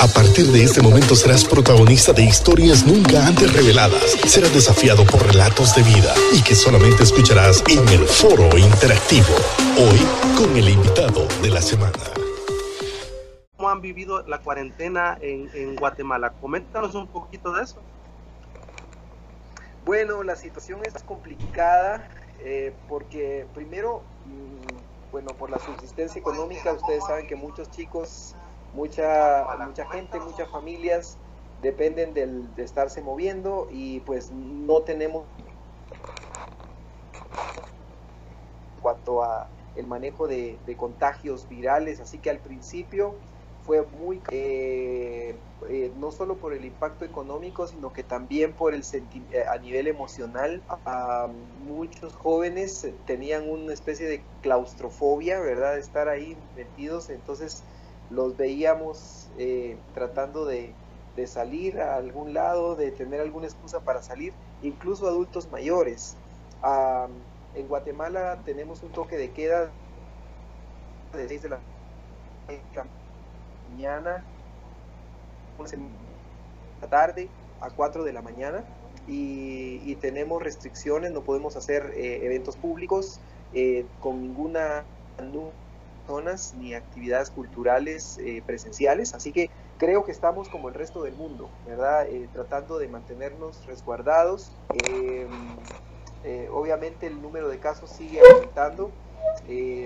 A partir de este momento serás protagonista de historias nunca antes reveladas. Serás desafiado por relatos de vida y que solamente escucharás en el foro interactivo. Hoy con el invitado de la semana. ¿Cómo han vivido la cuarentena en, Guatemala? Coméntanos un poquito de eso. Bueno, la situación es complicada eh, porque primero, mm, bueno, por la subsistencia económica, ustedes saben que muchos chicos mucha, mucha gente, muchas familias dependen del, de estarse moviendo y pues no tenemos cuanto a el manejo de, contagios virales, así que al principio fue muy, eh, eh, no solo por el impacto económico, sino que también por el eh, a nivel emocional. muchos jóvenes tenían una especie de claustrofobia, ¿verdad? De estar ahí metidos, entonces los veíamos eh, tratando de, salir a algún lado, de tener alguna excusa para salir, incluso adultos mayores. en Guatemala tenemos un toque de queda de 6 de la mañana, la tarde a 4 de la mañana y, tenemos restricciones, no podemos hacer eh, eventos públicos eh, con ninguna zonas ni actividades culturales eh, presenciales, así que creo que estamos como el resto del mundo, ¿verdad? Eh, tratando de mantenernos resguardados. Eh, obviamente el número de casos sigue aumentando,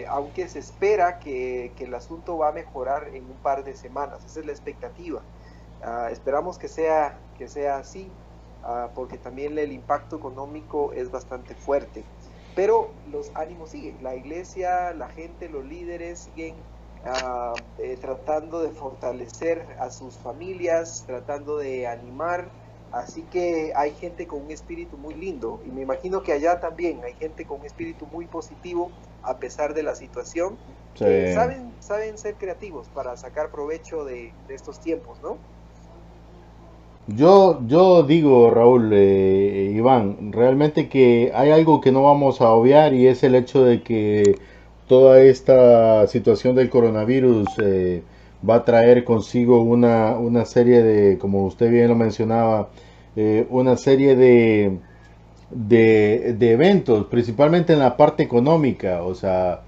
aunque se espera que, que, el asunto va a mejorar en un par de semanas, esa es la expectativa. Ah, esperamos que sea, que sea así, ah, porque también el impacto económico es bastante fuerte. Pero los ánimos siguen, la iglesia, la gente, los líderes siguen ah, eh, tratando de fortalecer a sus familias, tratando de animar. Así que hay gente con un espíritu muy lindo y me imagino que allá también hay gente con un espíritu muy positivo a pesar de la situación. saben, saben ser creativos para sacar provecho de, de estos tiempos, ¿no? Yo, yo digo, Raúl, eh, Iván, realmente que hay algo que no vamos a obviar y es el hecho de que toda esta situación del coronavirus eh, va a traer consigo una, una, serie de, como usted bien lo mencionaba, eh, una serie de, de, de, eventos, principalmente en la parte económica. O sea,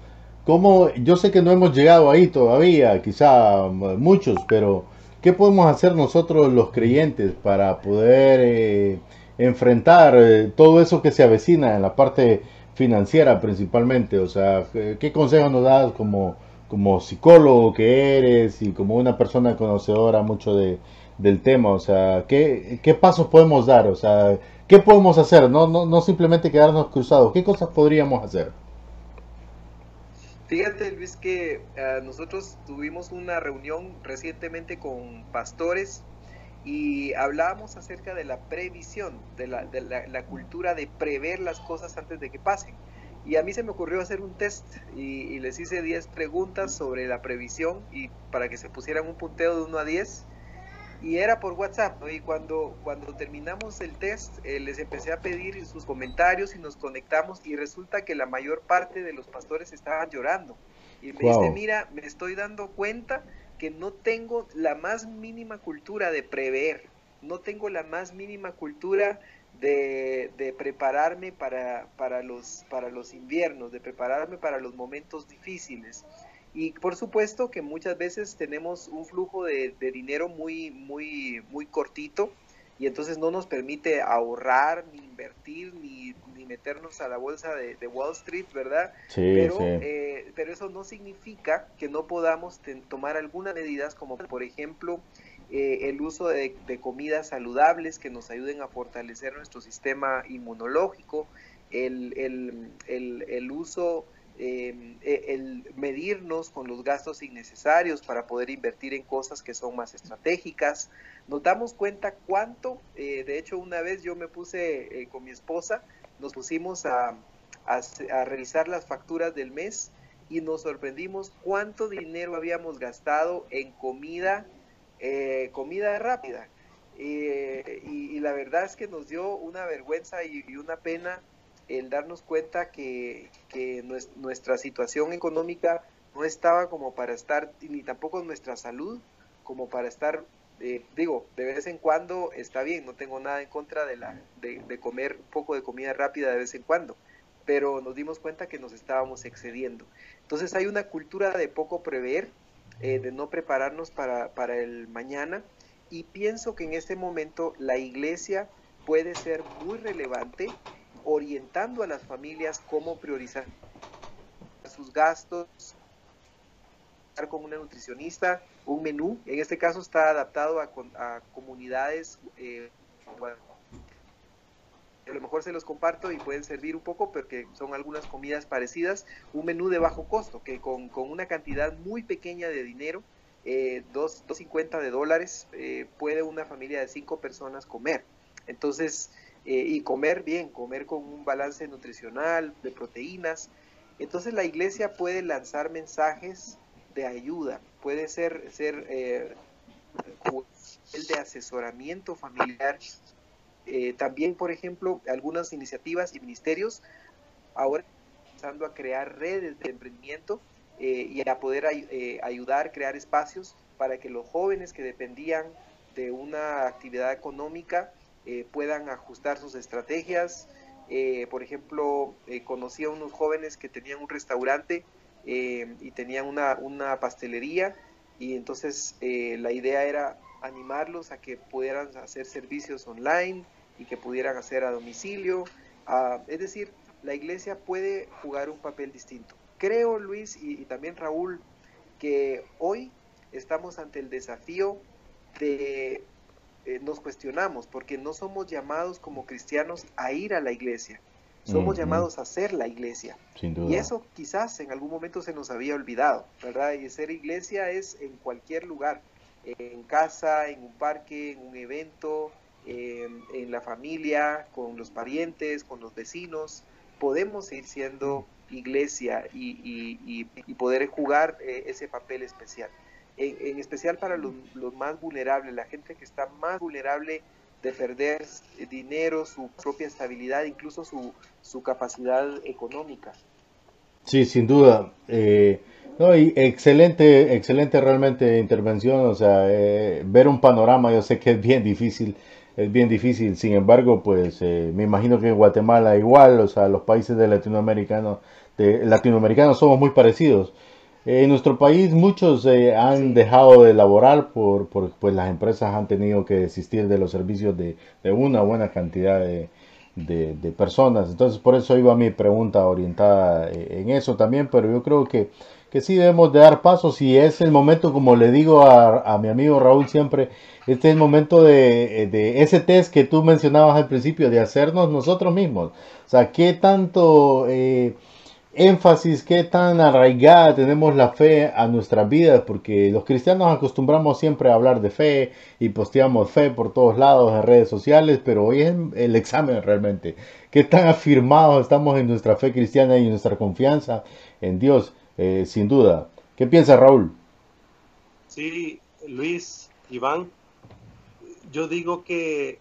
como yo sé que no hemos llegado ahí todavía, quizá muchos, pero ¿Qué podemos hacer nosotros los creyentes para poder eh, enfrentar eh, todo eso que se avecina en la parte financiera principalmente? O sea, ¿qué consejos nos das como, como psicólogo que eres y como una persona conocedora mucho de, del tema? O sea, ¿qué, ¿qué, pasos podemos dar? O sea, ¿qué podemos hacer? No, no, no simplemente quedarnos cruzados. ¿Qué cosas podríamos hacer? Fíjate, Luis, que eh, nosotros tuvimos una reunión recientemente con pastores y hablábamos acerca de la previsión, de la, cultura de prever las cosas antes de que pasen. Y a mí se me ocurrió hacer un test y, y les hice 10 preguntas sobre la previsión y para que se pusieran un punteo de 1 a 10 y era por WhatsApp. Y cuando, cuando terminamos el test, eh, les empecé a pedir sus comentarios y nos conectamos y resulta que la mayor parte de los pastores estaban llorando. Y me dice, mira, me estoy dando cuenta que no tengo la más mínima cultura de prever, no tengo la más mínima cultura de, de prepararme para, para, los, para los inviernos, de prepararme para los momentos difíciles. Y por supuesto que muchas veces tenemos un flujo de, dinero muy, muy, muy cortito y entonces no nos permite ahorrar, ni invertir, ni, meternos a la bolsa de, Wall Street, ¿verdad? Sí, pero, eh, pero eso no significa que no podamos tomar algunas medidas como por ejemplo eh, el uso de, comidas saludables que nos ayuden a fortalecer nuestro sistema inmunológico, el, el, el, el uso Em, e, el medirnos con los gastos innecesarios para poder invertir en cosas que son más estratégicas. Nos damos cuenta cuánto, eh, de hecho una vez yo me puse eh, con mi esposa, nos pusimos a, a, revisar las facturas del mes y nos sorprendimos cuánto dinero habíamos gastado en comida, eh, comida rápida. y, la verdad es que nos dio una vergüenza y una pena el darnos cuenta que, nuestra situación económica no estaba como para estar, ni tampoco nuestra salud, como para estar, eh, digo, de vez en cuando está bien, no tengo nada en contra de, la, de, comer un poco de comida rápida de vez en cuando, pero nos dimos cuenta que nos estábamos excediendo. Entonces hay una cultura de poco prever, eh, de no prepararnos para, para el mañana, y pienso que en este momento la iglesia puede ser muy relevante orientando a las familias cómo priorizar sus gastos, con una nutricionista, un menú, en este caso está adaptado a, comunidades, eh, a lo mejor se los comparto y pueden servir un poco porque son algunas comidas parecidas, un menú de bajo costo, que con, una cantidad muy pequeña de dinero, eh, 2.50 de dólares, eh, puede una familia de cinco personas comer. Entonces, eh, y comer bien, comer con un balance nutricional, de proteínas. Entonces la iglesia puede lanzar mensajes de ayuda, puede ser, ser eh, el de asesoramiento familiar. Eh, también, por ejemplo, algunas iniciativas y ministerios ahora empezando a crear redes de emprendimiento y a poder ayudar, crear espacios para que los jóvenes que dependían de una actividad económica eh, puedan ajustar sus estrategias. Eh, por ejemplo, eh, conocí a unos jóvenes que tenían un restaurante y tenían una, una, pastelería y entonces la idea era animarlos a que pudieran hacer servicios online y que pudieran hacer a domicilio. Ah, es decir, la iglesia puede jugar un papel distinto. Creo, Luis y también Raúl, que hoy estamos ante el desafío de eh, nos cuestionamos, porque no somos llamados como cristianos a ir a la iglesia, somos llamados a ser la iglesia. Y eso quizás en algún momento se nos había olvidado, ¿verdad? Y ser iglesia es en cualquier lugar, en casa, en un parque, en un evento, en, la familia, con los parientes, con los vecinos. Podemos ir siendo iglesia y, poder jugar eh, ese papel especial en, especial para los, más vulnerables, la gente que está más vulnerable de perder dinero, su propia estabilidad, incluso su, su capacidad económica. Sí, sin duda. Eh, no, y excelente, excelente realmente intervención. O sea, eh, ver un panorama, yo sé que es bien difícil, es bien difícil. Sin embargo, pues eh, me imagino que en Guatemala igual, o sea, los países de latinoamericanos, de latinoamericanos somos muy parecidos. En nuestro país muchos eh, han dejado de laborar por, por, pues las empresas han tenido que desistir de los servicios de, una buena cantidad de, de, personas. Entonces por eso iba mi pregunta orientada eh, en eso también, pero yo creo que, que sí debemos de dar pasos y es el momento, como le digo a, a mi amigo Raúl siempre, este es el momento de, de, ese test que tú mencionabas al principio, de hacernos nosotros mismos. O sea, ¿qué tanto... Eh, énfasis, qué tan arraigada tenemos la fe a nuestras vidas, porque los cristianos acostumbramos siempre a hablar de fe y posteamos fe por todos lados en redes sociales, pero hoy es el examen realmente. Qué tan afirmados estamos en nuestra fe cristiana y en nuestra confianza en Dios, eh, sin duda. ¿Qué piensa Raúl? Sí, Luis, Iván, yo digo que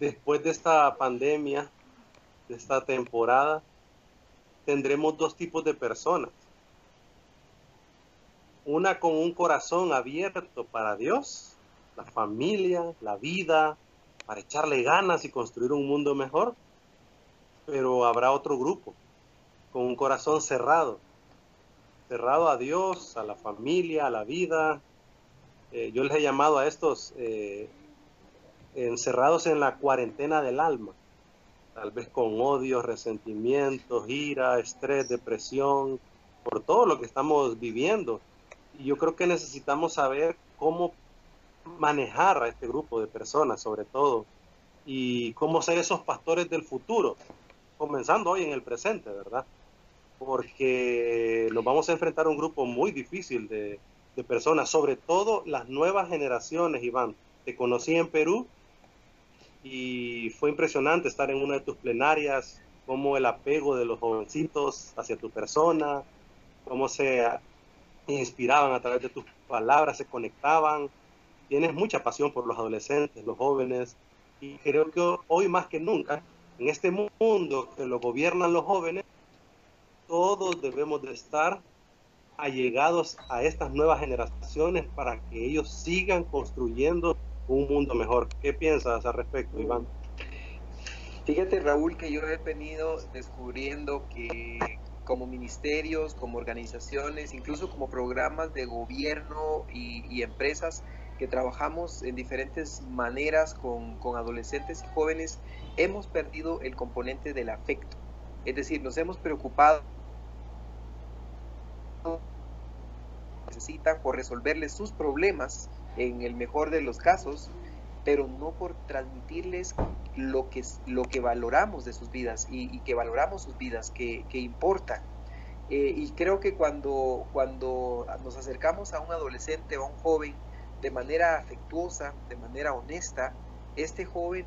después de esta pandemia, de esta temporada, tendremos dos tipos de personas. Una con un corazón abierto para Dios, la familia, la vida, para echarle ganas y construir un mundo mejor. Pero habrá otro grupo con un corazón cerrado, cerrado a Dios, a la familia, a la vida. Eh, yo les he llamado a estos eh, encerrados en la cuarentena del alma tal vez con odio, resentimientos, ira, estrés, depresión, por todo lo que estamos viviendo. Y yo creo que necesitamos saber cómo manejar a este grupo de personas, sobre todo, y cómo ser esos pastores del futuro, comenzando hoy en el presente, ¿verdad? Porque nos vamos a enfrentar a un grupo muy difícil de, de personas, sobre todo las nuevas generaciones, Iván. Te conocí en Perú y fue impresionante estar en una de tus plenarias, cómo el apego de los jovencitos hacia tu persona, cómo se inspiraban a través de tus palabras, se conectaban. Tienes mucha pasión por los adolescentes, los jóvenes, y creo que hoy más que nunca, en este mundo que lo gobiernan los jóvenes, todos debemos de estar allegados a estas nuevas generaciones para que ellos sigan construyendo un mundo mejor. ¿Qué piensas al respecto, Iván? Fíjate, Raúl, que yo he venido descubriendo que como ministerios, como organizaciones, incluso como programas de gobierno y, empresas que trabajamos en diferentes maneras con, con adolescentes y jóvenes, hemos perdido el componente del afecto. Es decir, nos hemos preocupado necesitan por resolverles sus problemas en el mejor de los casos, pero no por transmitirles lo que, lo que valoramos de sus vidas y, que valoramos sus vidas, que, que importan. Eh, y creo que cuando, cuando nos acercamos a un adolescente o a un joven de manera afectuosa, de manera honesta, este joven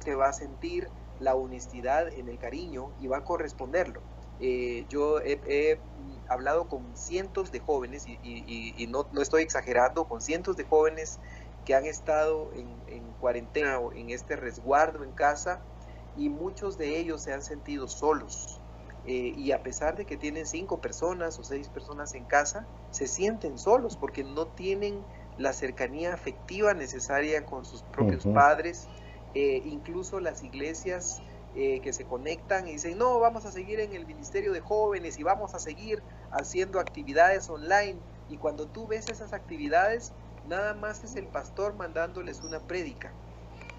se va a sentir la honestidad en el cariño y va a corresponderlo. Eh, yo he, hablado con cientos de jóvenes, y, no, estoy exagerando, con cientos de jóvenes que han estado en, cuarentena o en este resguardo en casa, y muchos de ellos se han sentido solos. Eh, y a pesar de que tienen cinco personas o seis personas en casa, se sienten solos porque no tienen la cercanía afectiva necesaria con sus propios padres. Eh, incluso las iglesias eh, que se conectan y dicen, no, vamos a seguir en el Ministerio de Jóvenes y vamos a seguir haciendo actividades online. Y cuando tú ves esas actividades, nada más es el pastor mandándoles una prédica,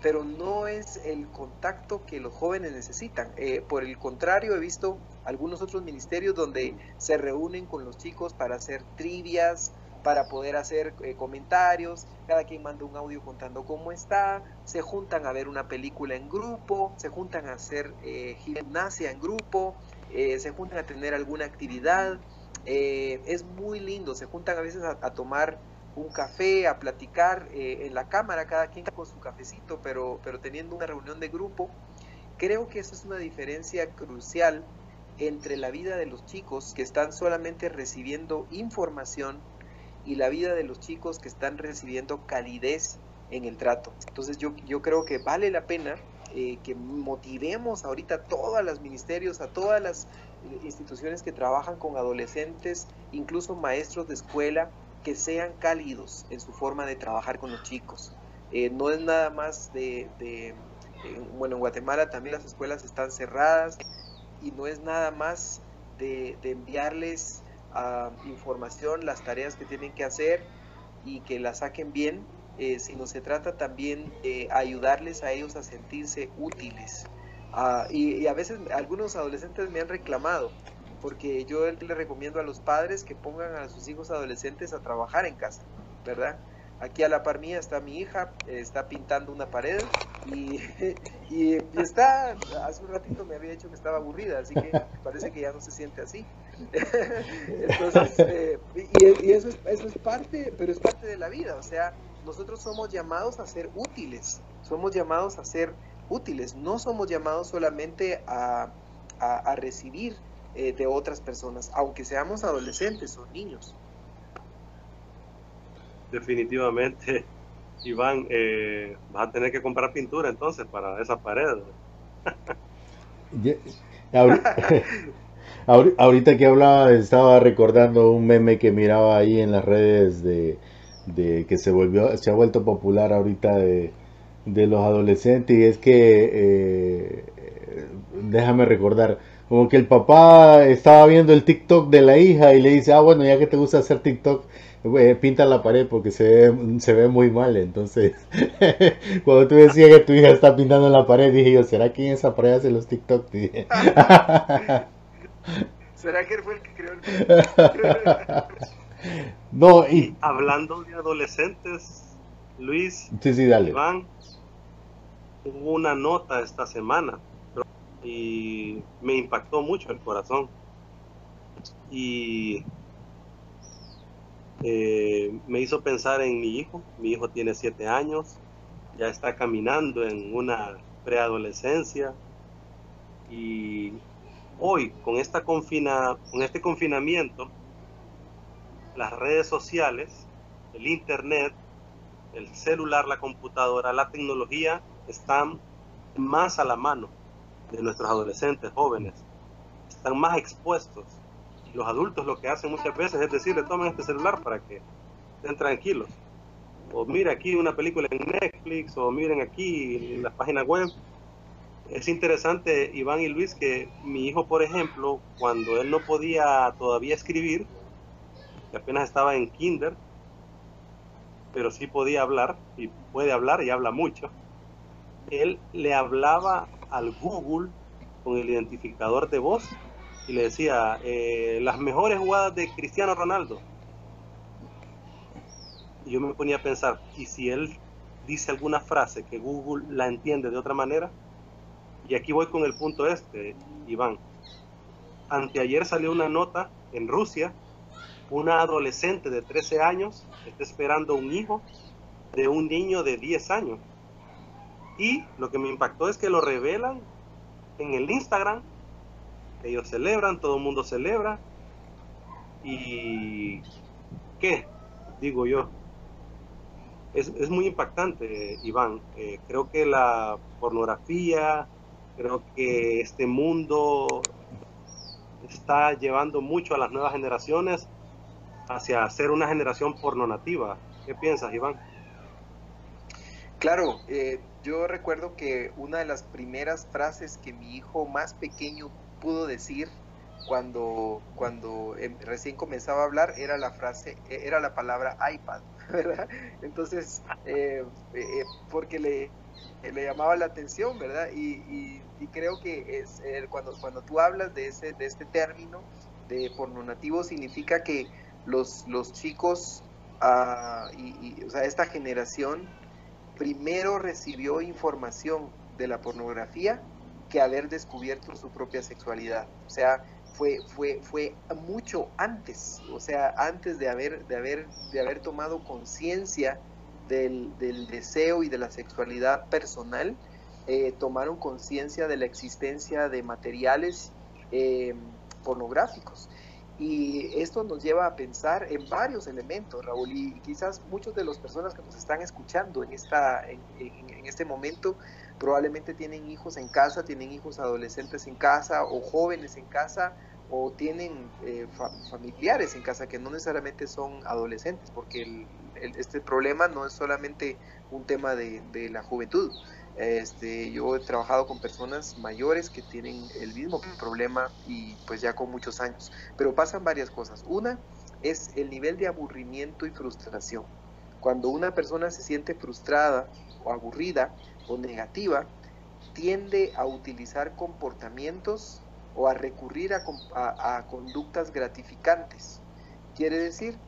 pero no es el contacto que los jóvenes necesitan. Eh, por el contrario, he visto algunos otros ministerios donde se reúnen con los chicos para hacer trivias, para poder hacer eh, comentarios, cada quien manda un audio contando cómo está, se juntan a ver una película en grupo, se juntan a hacer eh, gimnasia en grupo, eh, se juntan a tener alguna actividad, es muy lindo, se juntan a veces a, tomar un café, a platicar en la cámara, cada quien con su cafecito, pero, pero teniendo una reunión de grupo. Creo que eso es una diferencia crucial entre la vida de los chicos que están solamente recibiendo información y la vida de los chicos que están recibiendo calidez en el trato. Entonces yo, yo creo que vale la pena eh, que motivemos ahorita a todos los ministerios, a todas las eh, instituciones que trabajan con adolescentes, incluso maestros de escuela, que sean cálidos en su forma de trabajar con los chicos. Eh, no es nada más de, bueno, en Guatemala también las escuelas están cerradas y no es nada más de, de enviarles información, las tareas que tienen que hacer y que las saquen bien, eh, sino se trata también de ayudarles a ellos a sentirse útiles. Ah, y, a veces algunos adolescentes me han reclamado, porque yo les recomiendo a los padres que pongan a sus hijos adolescentes a trabajar en casa, ¿verdad? Aquí a la par mía está mi hija, está pintando una pared y, y, está, hace un ratito me había dicho que estaba aburrida, así que parece que ya no se siente así. Entonces, eh, y, eso, es, eso es parte, pero es parte de la vida, o sea, nosotros somos llamados a ser útiles, somos llamados a ser útiles, no somos llamados solamente a, a, recibir eh, de otras personas, aunque seamos adolescentes o niños. Definitivamente, Iván, eh, vas a tener que comprar pintura entonces para esa pared. ahorita que hablaba, estaba recordando un meme que miraba ahí en las redes de, que se volvió, se ha vuelto popular ahorita de, los adolescentes y es que eh, déjame recordar como que el papá estaba viendo el TikTok de la hija y le dice ah bueno ya que te gusta hacer TikTok pinta la pared porque se ve, se ve muy mal. Entonces, cuando tú decías que tu hija está pintando la pared, dije yo, ¿será que en esa pared hace los TikTok? ¿Será que él fue el que creó el No, y... Hablando de adolescentes, Luis, sí, sí, dale. Iván, hubo una nota esta semana y me impactó mucho el corazón. Y eh, me hizo pensar en mi hijo. Mi hijo tiene siete años, ya está caminando en una preadolescencia y hoy con, esta confina, con este confinamiento, las redes sociales, el internet, el celular, la computadora, la tecnología están más a la mano de nuestros adolescentes jóvenes, están más expuestos Los adultos lo que hacen muchas veces es decirle, tomen este celular para que estén tranquilos. O mira aquí una película en Netflix, o miren aquí las páginas web. Es interesante, Iván y Luis, que mi hijo, por ejemplo, cuando él no podía todavía escribir, que apenas estaba en kinder, pero sí podía hablar, y puede hablar y habla mucho, él le hablaba al Google con el identificador de voz y le decía eh, las mejores jugadas de Cristiano Ronaldo. Y yo me ponía a pensar, ¿y si él dice alguna frase que Google la entiende de otra manera? Y aquí voy con el punto este, Iván. Anteayer salió una nota en Rusia, una adolescente de 13 años está esperando un hijo de un niño de 10 años. Y lo que me impactó es que lo revelan en el Instagram. Ellos celebran, todo el mundo celebra. ¿Y qué? Digo yo. Es, es muy impactante, Iván. Eh, creo que la pornografía, creo que este mundo está llevando mucho a las nuevas generaciones hacia ser una generación pornonativa. ¿Qué piensas, Iván? Claro, eh, yo recuerdo que una de las primeras frases que mi hijo más pequeño pudo decir cuando, cuando em, recién comenzaba a hablar era la frase, e, era la palabra iPad, ¿verdad? Entonces, eh, eh, porque le, le llamaba la atención, ¿verdad? Y, creo que es cuando, cuando tú hablas de, ese, de este término de pornonativo significa que los, los chicos, ah, y, o sea, esta generación primero recibió información de la pornografía que haber descubierto su propia sexualidad. O sea, fue, fue, fue mucho antes, o sea, antes de haber, de haber, de haber tomado conciencia del, deseo y de la sexualidad personal, eh, tomaron conciencia de la existencia de materiales eh, pornográficos. Y esto nos lleva a pensar en varios elementos, Raúl, y quizás muchas de las personas que nos están escuchando en, esta, en, este momento probablemente tienen hijos en casa, tienen hijos adolescentes en casa o jóvenes en casa o tienen eh, familiares en casa que no necesariamente son adolescentes, porque este problema no es solamente un tema de, de la juventud, este, yo he trabajado con personas mayores que tienen el mismo problema y pues ya con muchos años. Pero pasan varias cosas. Una es el nivel de aburrimiento y frustración. Cuando una persona se siente frustrada o aburrida o negativa, tiende a utilizar comportamientos o a recurrir a, conductas gratificantes. Quiere decir,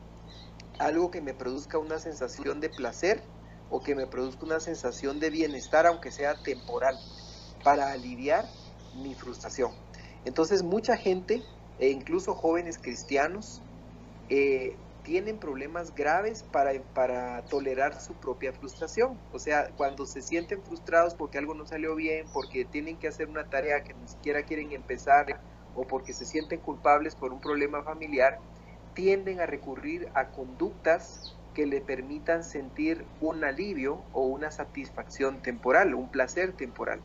algo que me produzca una sensación de placer o que me produzca una sensación de bienestar, aunque sea temporal, para aliviar mi frustración. Entonces mucha gente, e incluso jóvenes cristianos, eh, tienen problemas graves para, para tolerar su propia frustración. O sea, cuando se sienten frustrados porque algo no salió bien, porque tienen que hacer una tarea que ni siquiera quieren empezar, o porque se sienten culpables por un problema familiar, tienden a recurrir a conductas que le permitan sentir un alivio o una satisfacción temporal, un placer temporal.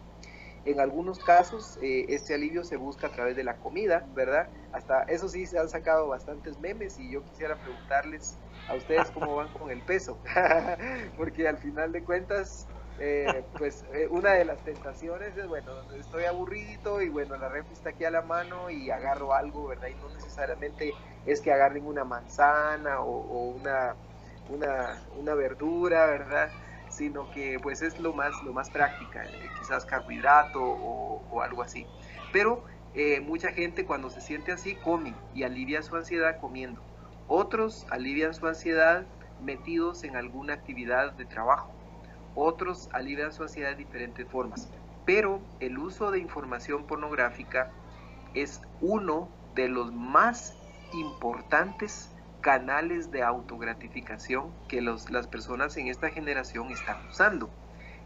En algunos casos, eh, este alivio se busca a través de la comida, ¿verdad? Hasta eso sí se han sacado bastantes memes y yo quisiera preguntarles a ustedes cómo van con el peso, porque al final de cuentas, eh, pues eh, una de las tentaciones es, bueno, estoy aburrido y bueno, la refri está aquí a la mano y agarro algo, ¿verdad? Y no necesariamente es que agarren una manzana o una una, una verdura, ¿verdad? Sino que pues es lo más, lo más práctica, eh, quizás carbohidrato o, algo así. Pero eh, mucha gente cuando se siente así come y alivia su ansiedad comiendo. Otros alivian su ansiedad metidos en alguna actividad de trabajo. Otros alivian su ansiedad de diferentes formas. Pero el uso de información pornográfica es uno de los más importantes canales de autogratificación que los, las personas en esta generación están usando.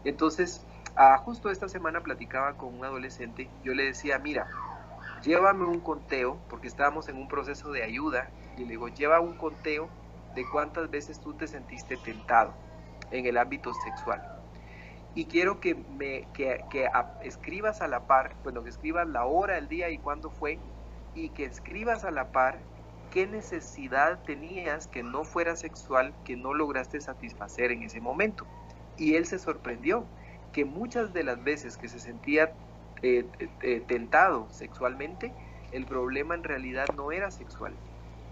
Entonces, ah, justo esta semana platicaba con un adolescente, yo le decía, mira, llévame un conteo, porque estábamos en un proceso de ayuda, y le digo, lleva un conteo de cuántas veces tú te sentiste tentado en el ámbito sexual. Y quiero que, me, que, que escribas a la par, bueno, que escribas la hora, el día y cuándo fue, y que escribas a la par qué necesidad tenías que no fuera sexual, que no lograste satisfacer en ese momento. Y él se sorprendió que muchas de las veces que se sentía eh, eh, tentado sexualmente, el problema en realidad no era sexual,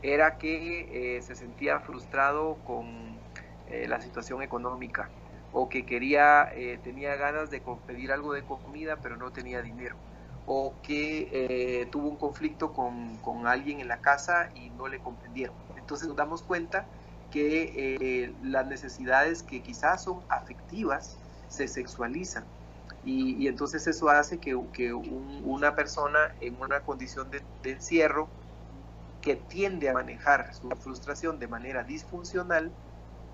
era que se sentía frustrado con la situación económica, o que quería, eh, tenía ganas de pedir algo de comida pero no tenía dinero, o que eh, tuvo un conflicto con, con, alguien en la casa y no le comprendieron. Entonces nos damos cuenta que eh, las necesidades que quizás son afectivas se sexualizan. Y, y entonces eso hace que, que una persona en una condición de, de encierro que tiende a manejar su frustración de manera disfuncional,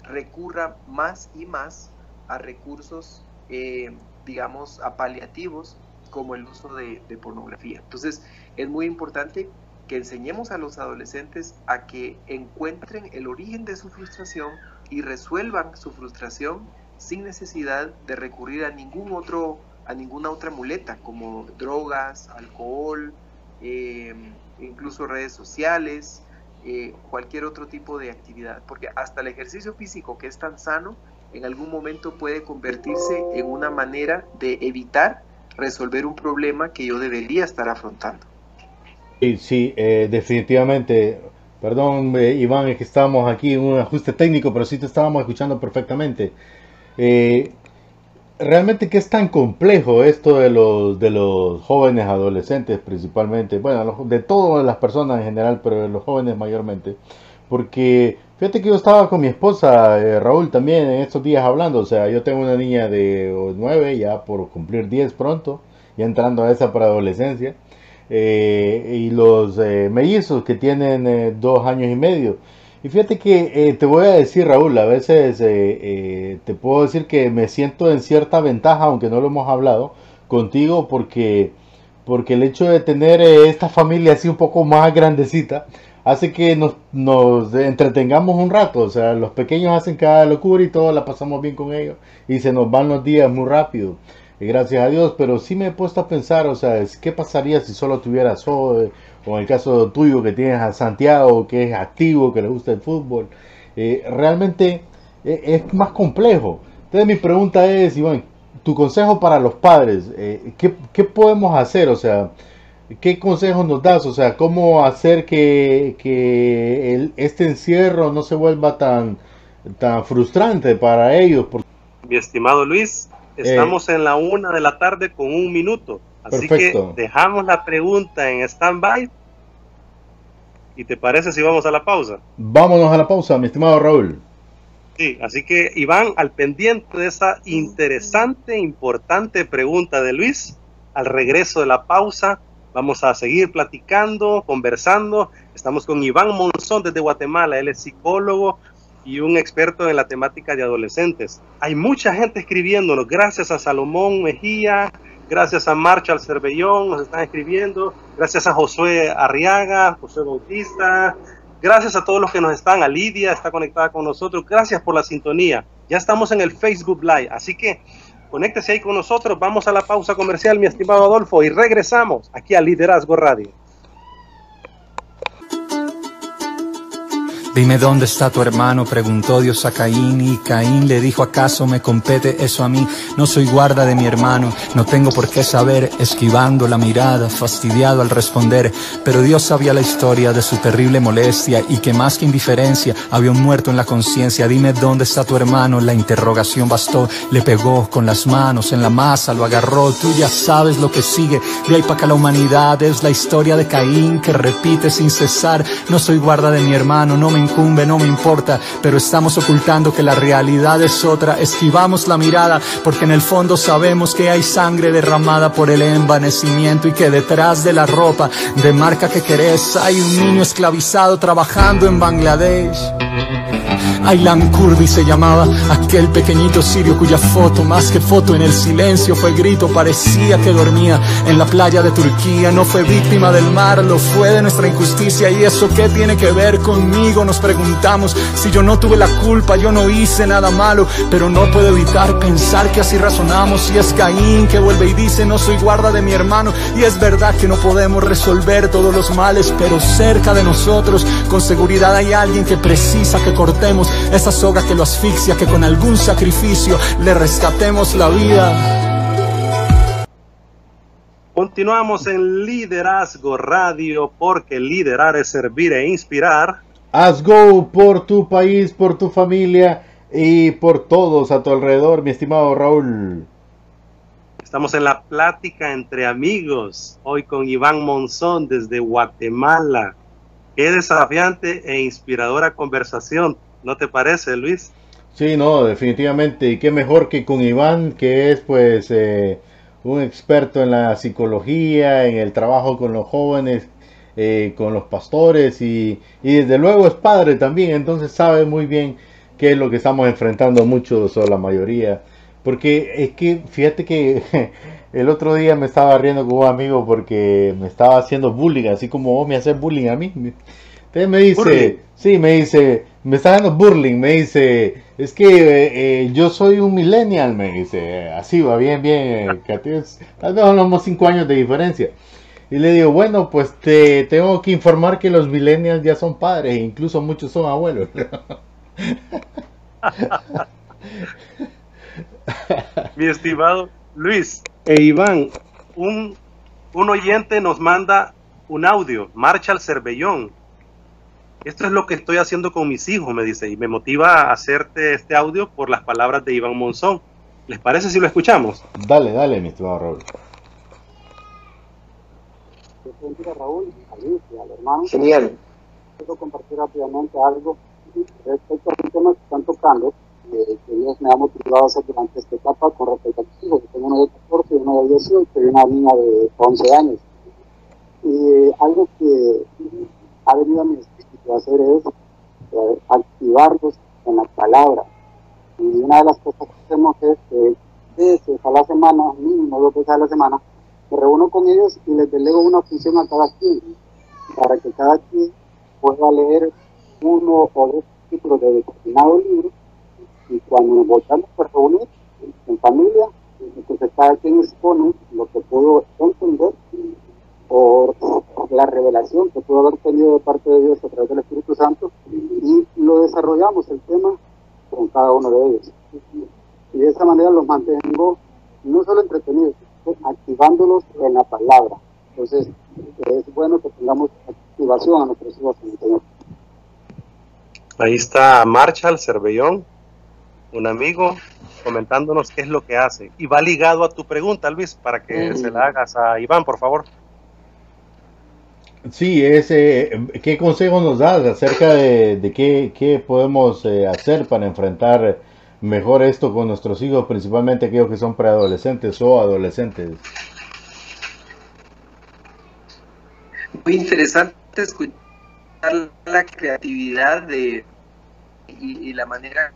recurra más y más a recursos, eh, digamos, a paliativos como el uso de, pornografía. Entonces, es muy importante que enseñemos a los adolescentes a que encuentren el origen de su frustración y resuelvan su frustración sin necesidad de recurrir a ningún otro a ninguna otra muleta como drogas, alcohol, eh, incluso redes sociales, eh, cualquier otro tipo de actividad, porque hasta el ejercicio físico que es tan sano en algún momento puede convertirse en una manera de evitar resolver un problema que yo debería estar afrontando. Sí, eh, definitivamente. Perdón, eh, Iván, es que estábamos aquí en un ajuste técnico, pero sí te estábamos escuchando perfectamente. Eh, realmente que es tan complejo esto de los, de los jóvenes adolescentes principalmente, bueno, de todas las personas en general, pero de los jóvenes mayormente, porque Fíjate que yo estaba con mi esposa, eh, Raúl, también en estos días hablando. O sea, yo tengo una niña de 9, ya por cumplir 10 pronto, ya entrando a esa preadolescencia. Eh, y los eh, mellizos que tienen dos años y medio. Y fíjate que te voy a decir, Raúl, a veces te puedo decir que me siento en cierta ventaja, aunque no lo hemos hablado contigo, porque, porque el hecho de tener esta familia así un poco más grandecita, hace que nos, nos, entretengamos un rato. O sea, los pequeños hacen cada locura y todos la pasamos bien con ellos. Y se nos van los días muy rápido. Y gracias a Dios. Pero sí me he puesto a pensar, o sea, ¿qué pasaría si solo tuvieras o en el caso tuyo que tienes a Santiago, que es activo, que le gusta el fútbol? Eh, realmente eh, es más complejo. Entonces mi pregunta es, Iván, tu consejo para los padres, eh, ¿qué, ¿qué podemos hacer? O sea, ¿Qué consejos nos das? O sea, ¿cómo hacer que, que este encierro no se vuelva tan, tan frustrante para ellos? Mi estimado Luis, estamos en la una de la tarde con un minuto. Así que dejamos la pregunta en stand-by. ¿Y te parece si vamos a la pausa? Vámonos a la pausa, mi estimado Raúl. Sí, así que Iván, al pendiente de esa interesante, importante pregunta de Luis, al regreso de la pausa, Vamos a seguir platicando, conversando. Estamos con Iván Monzón desde Guatemala. Él es psicólogo y un experto en la temática de adolescentes. Hay mucha gente escribiéndonos. Gracias a Salomón Mejía, gracias a Marshall Cervellón, nos están escribiendo. Gracias a Josué Arriaga, José Bautista. Gracias a todos los que nos están. A Lidia está conectada con nosotros. Gracias por la sintonía. Ya estamos en el Facebook Live. Así que Conéctese ahí con nosotros. Vamos a la pausa comercial, mi estimado Adolfo, y regresamos aquí a Liderazgo Radio. Dime dónde está tu hermano, preguntó Dios a Caín y Caín le dijo, ¿acaso me compete eso a mí? No soy guarda de mi hermano, no tengo por qué saber, esquivando la mirada, fastidiado al responder, pero Dios sabía la historia de su terrible molestia y que más que indiferencia había un muerto en la conciencia. Dime dónde está tu hermano, la interrogación bastó, le pegó con las manos en la masa, lo agarró, tú ya sabes lo que sigue, de ahí para acá la humanidad es la historia de Caín que repite sin cesar, no soy guarda de mi hermano, no me incumbe, no me importa, pero estamos ocultando que la realidad es otra. Esquivamos la mirada porque en el fondo sabemos que hay sangre derramada por el envanecimiento y que detrás de la ropa de marca que querés hay un niño esclavizado trabajando en Bangladesh. Aylan Kurdi se llamaba, aquel pequeñito sirio cuya foto, más que foto en el silencio, fue grito, parecía que dormía en la playa de Turquía. No fue víctima del mar, lo fue de nuestra injusticia. ¿Y eso qué tiene que ver conmigo? Nos preguntamos si yo no tuve la culpa, yo no hice nada malo, pero no puedo evitar pensar que así razonamos. Y es Caín que vuelve y dice, no soy guarda de mi hermano. Y es verdad que no podemos resolver todos los males, pero cerca de nosotros, con seguridad hay alguien que precisa que cortemos esa soga que lo asfixia, que con algún sacrificio le rescatemos la vida. Continuamos en Liderazgo Radio porque liderar es servir e inspirar. Haz go por tu país, por tu familia y por todos a tu alrededor, mi estimado Raúl. Estamos en la plática entre amigos, hoy con Iván Monzón desde Guatemala. Qué desafiante e inspiradora conversación, ¿no te parece, Luis? Sí, no, definitivamente. Y qué mejor que con Iván, que es pues eh, un experto en la psicología, en el trabajo con los jóvenes, eh, con los pastores y, y, desde luego es padre también, entonces sabe muy bien qué es lo que estamos enfrentando muchos o la mayoría porque es que, fíjate que el otro día me estaba riendo con un amigo porque me estaba haciendo bullying, así como vos me haces bullying a mí. Entonces me dice, sí, me dice, me está dando bullying, me dice, es que eh, eh, yo soy un millennial, me dice, así va bien, bien, que tal vez unos cinco años de diferencia. Y le digo, bueno, pues te tengo que informar que los millennials ya son padres, e incluso muchos son abuelos. Mi estimado Luis e Iván, un, un oyente nos manda un audio, marcha al Cervellón. Esto es lo que estoy haciendo con mis hijos, me dice, y me motiva a hacerte este audio por las palabras de Iván Monzón. ¿Les parece si lo escuchamos? Dale, dale, mi estimado Raúl. Raúl, Genial. Quiero compartir rápidamente algo respecto a los temas que están tocando que Dios me ha motivado a hacer durante esta etapa con respecto a mis hijos. Tengo uno de 14, uno de 18 y una niña de 11 años. Y algo que ha venido a mi espíritu a hacer es eh, activarlos en la palabra. Y una de las cosas que hacemos es que veces a la semana, mínimo dos veces a la semana, me reúno con ellos y les delego una función a cada quien, para que cada quien pueda leer uno o dos títulos de determinado libro y cuando nos volvamos a reunir en familia, entonces cada quien expone lo que pudo entender por la revelación que pudo haber tenido de parte de Dios a través del Espíritu Santo y lo desarrollamos el tema con cada uno de ellos. Y de esa manera los mantengo no solo entretenidos, activándolos en la palabra. Entonces es bueno que tengamos activación a nuestros hijos en el Señor. Ahí está Marshall Cervellón, un amigo comentándonos qué es lo que hace. Y va ligado a tu pregunta, Luis, para que se la hagas a Iván, por favor. Sí, ese, ¿qué consejo nos das acerca de, qué, podemos eh, hacer para enfrentar mejor esto con nuestros hijos, principalmente aquellos que son preadolescentes o adolescentes? Muy interesante escuchar la creatividad de, y la manera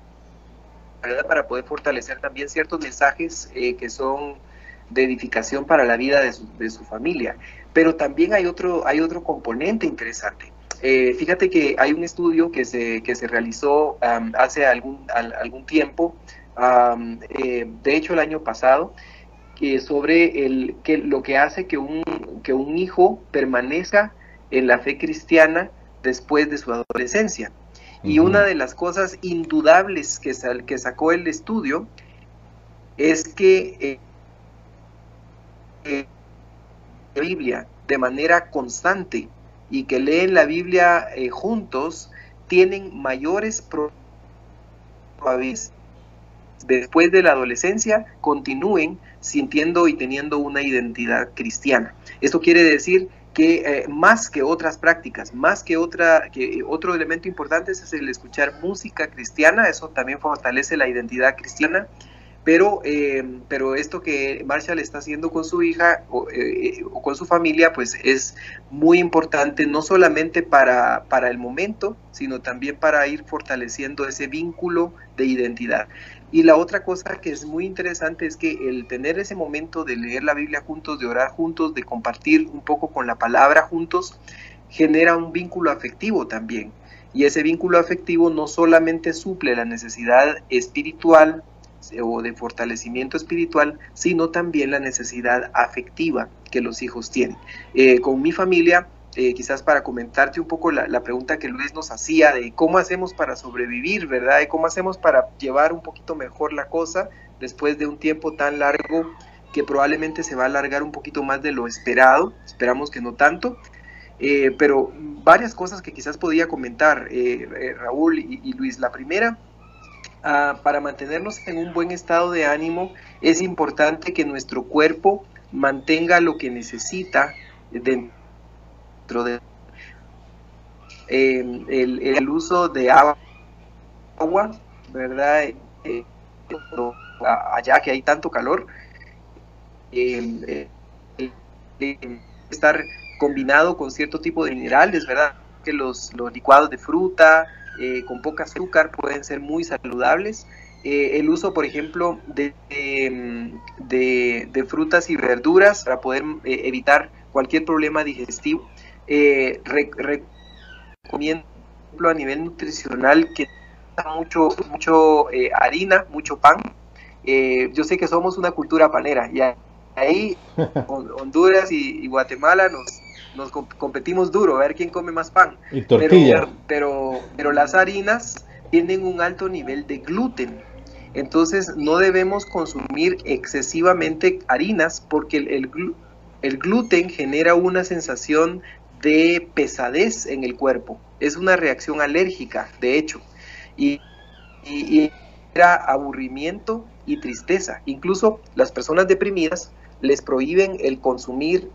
para poder fortalecer también ciertos mensajes eh, que son de edificación para la vida de su, familia. Pero también hay otro, hay otro componente interesante. Eh, fíjate que hay un estudio que se, que se realizó hace algún, algún tiempo, eh, de hecho el año pasado, sobre el, que, lo que hace que un, que un hijo permanezca en la fe cristiana después de su adolescencia. Y una de las cosas indudables que, que sacó el estudio es que eh, la Biblia de manera constante y que leen la Biblia eh, juntos tienen mayores probabilidades después de la adolescencia continúen sintiendo y teniendo una identidad cristiana. Esto quiere decir que eh, más que otras prácticas, más que otra, que otro elemento importante es el escuchar música cristiana, eso también fortalece la identidad cristiana, pero, eh, pero esto que Marshall está haciendo con su hija eh, o, con su familia, pues es muy importante, no solamente para, para el momento, sino también para ir fortaleciendo ese vínculo de identidad. Y la otra cosa que es muy interesante es que el tener ese momento de leer la Biblia juntos, de orar juntos, de compartir un poco con la palabra juntos, genera un vínculo afectivo también. Y ese vínculo afectivo no solamente suple la necesidad espiritual o de fortalecimiento espiritual, sino también la necesidad afectiva que los hijos tienen. Eh, con mi familia, eh, quizás para comentarte un poco la, pregunta que Luis nos hacía de cómo hacemos para sobrevivir, ¿verdad? Y cómo hacemos para llevar un poquito mejor la cosa después de un tiempo tan largo que probablemente se va a alargar un poquito más de lo esperado, esperamos que no tanto, eh, pero varias cosas que quizás podía comentar Raúl y Luis. La primera Ah, para mantenernos en un buen estado de ánimo, es importante que nuestro cuerpo mantenga lo que necesita dentro de em, el, uso de agua, ¿verdad? Eh, allá que hay tanto calor, eh, estar combinado con cierto tipo de minerales, ¿verdad? Que los, los licuados de fruta, eh, con poca azúcar pueden ser muy saludables. Eh, el uso, por ejemplo, de, de, frutas y verduras para poder eh, evitar cualquier problema digestivo. recomiendo a nivel nutricional que mucho, mucho harina, mucho pan. yo sé que somos una cultura panera y ahí Honduras y Guatemala nos, nos competimos duro, a ver quién come más pan. Y tortilla. Pero, pero, las harinas tienen un alto nivel de gluten. Entonces no debemos consumir excesivamente harinas porque el, el, gluten genera una sensación de pesadez en el cuerpo. Es una reacción alérgica, de hecho. Y, y, era aburrimiento y tristeza. Incluso las personas deprimidas les prohíben el consumir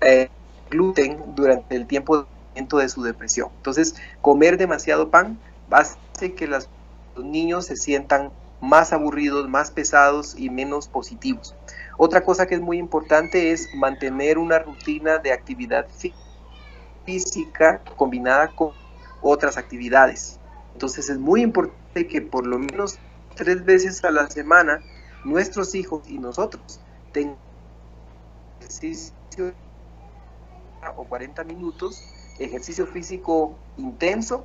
eh, gluten durante el tiempo de su depresión. Entonces, comer demasiado pan hace que los niños se sientan más aburridos, más pesados y menos positivos. Otra cosa que es muy importante es mantener una rutina de actividad física combinada con otras actividades. Entonces es muy importante que por lo menos tres veces a la semana nuestros hijos y nosotros tengan ejercicio o 40 minutos, ejercicio físico intenso,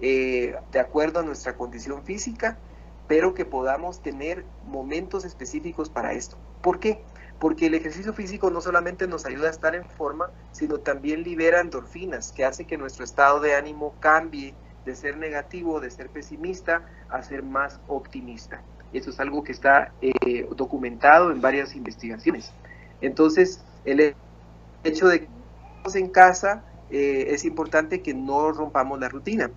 eh, de acuerdo a nuestra condición física, pero que podamos tener momentos específicos para esto. ¿Por qué? Porque el ejercicio físico no solamente nos ayuda a estar en forma, sino también libera endorfinas, que hace que nuestro estado de ánimo cambie de ser negativo, de ser pesimista, a ser más optimista. Eso es algo que está eh, documentado en varias investigaciones. Entonces, el hecho de en casa, eh, es importante que no rompamos la rutina.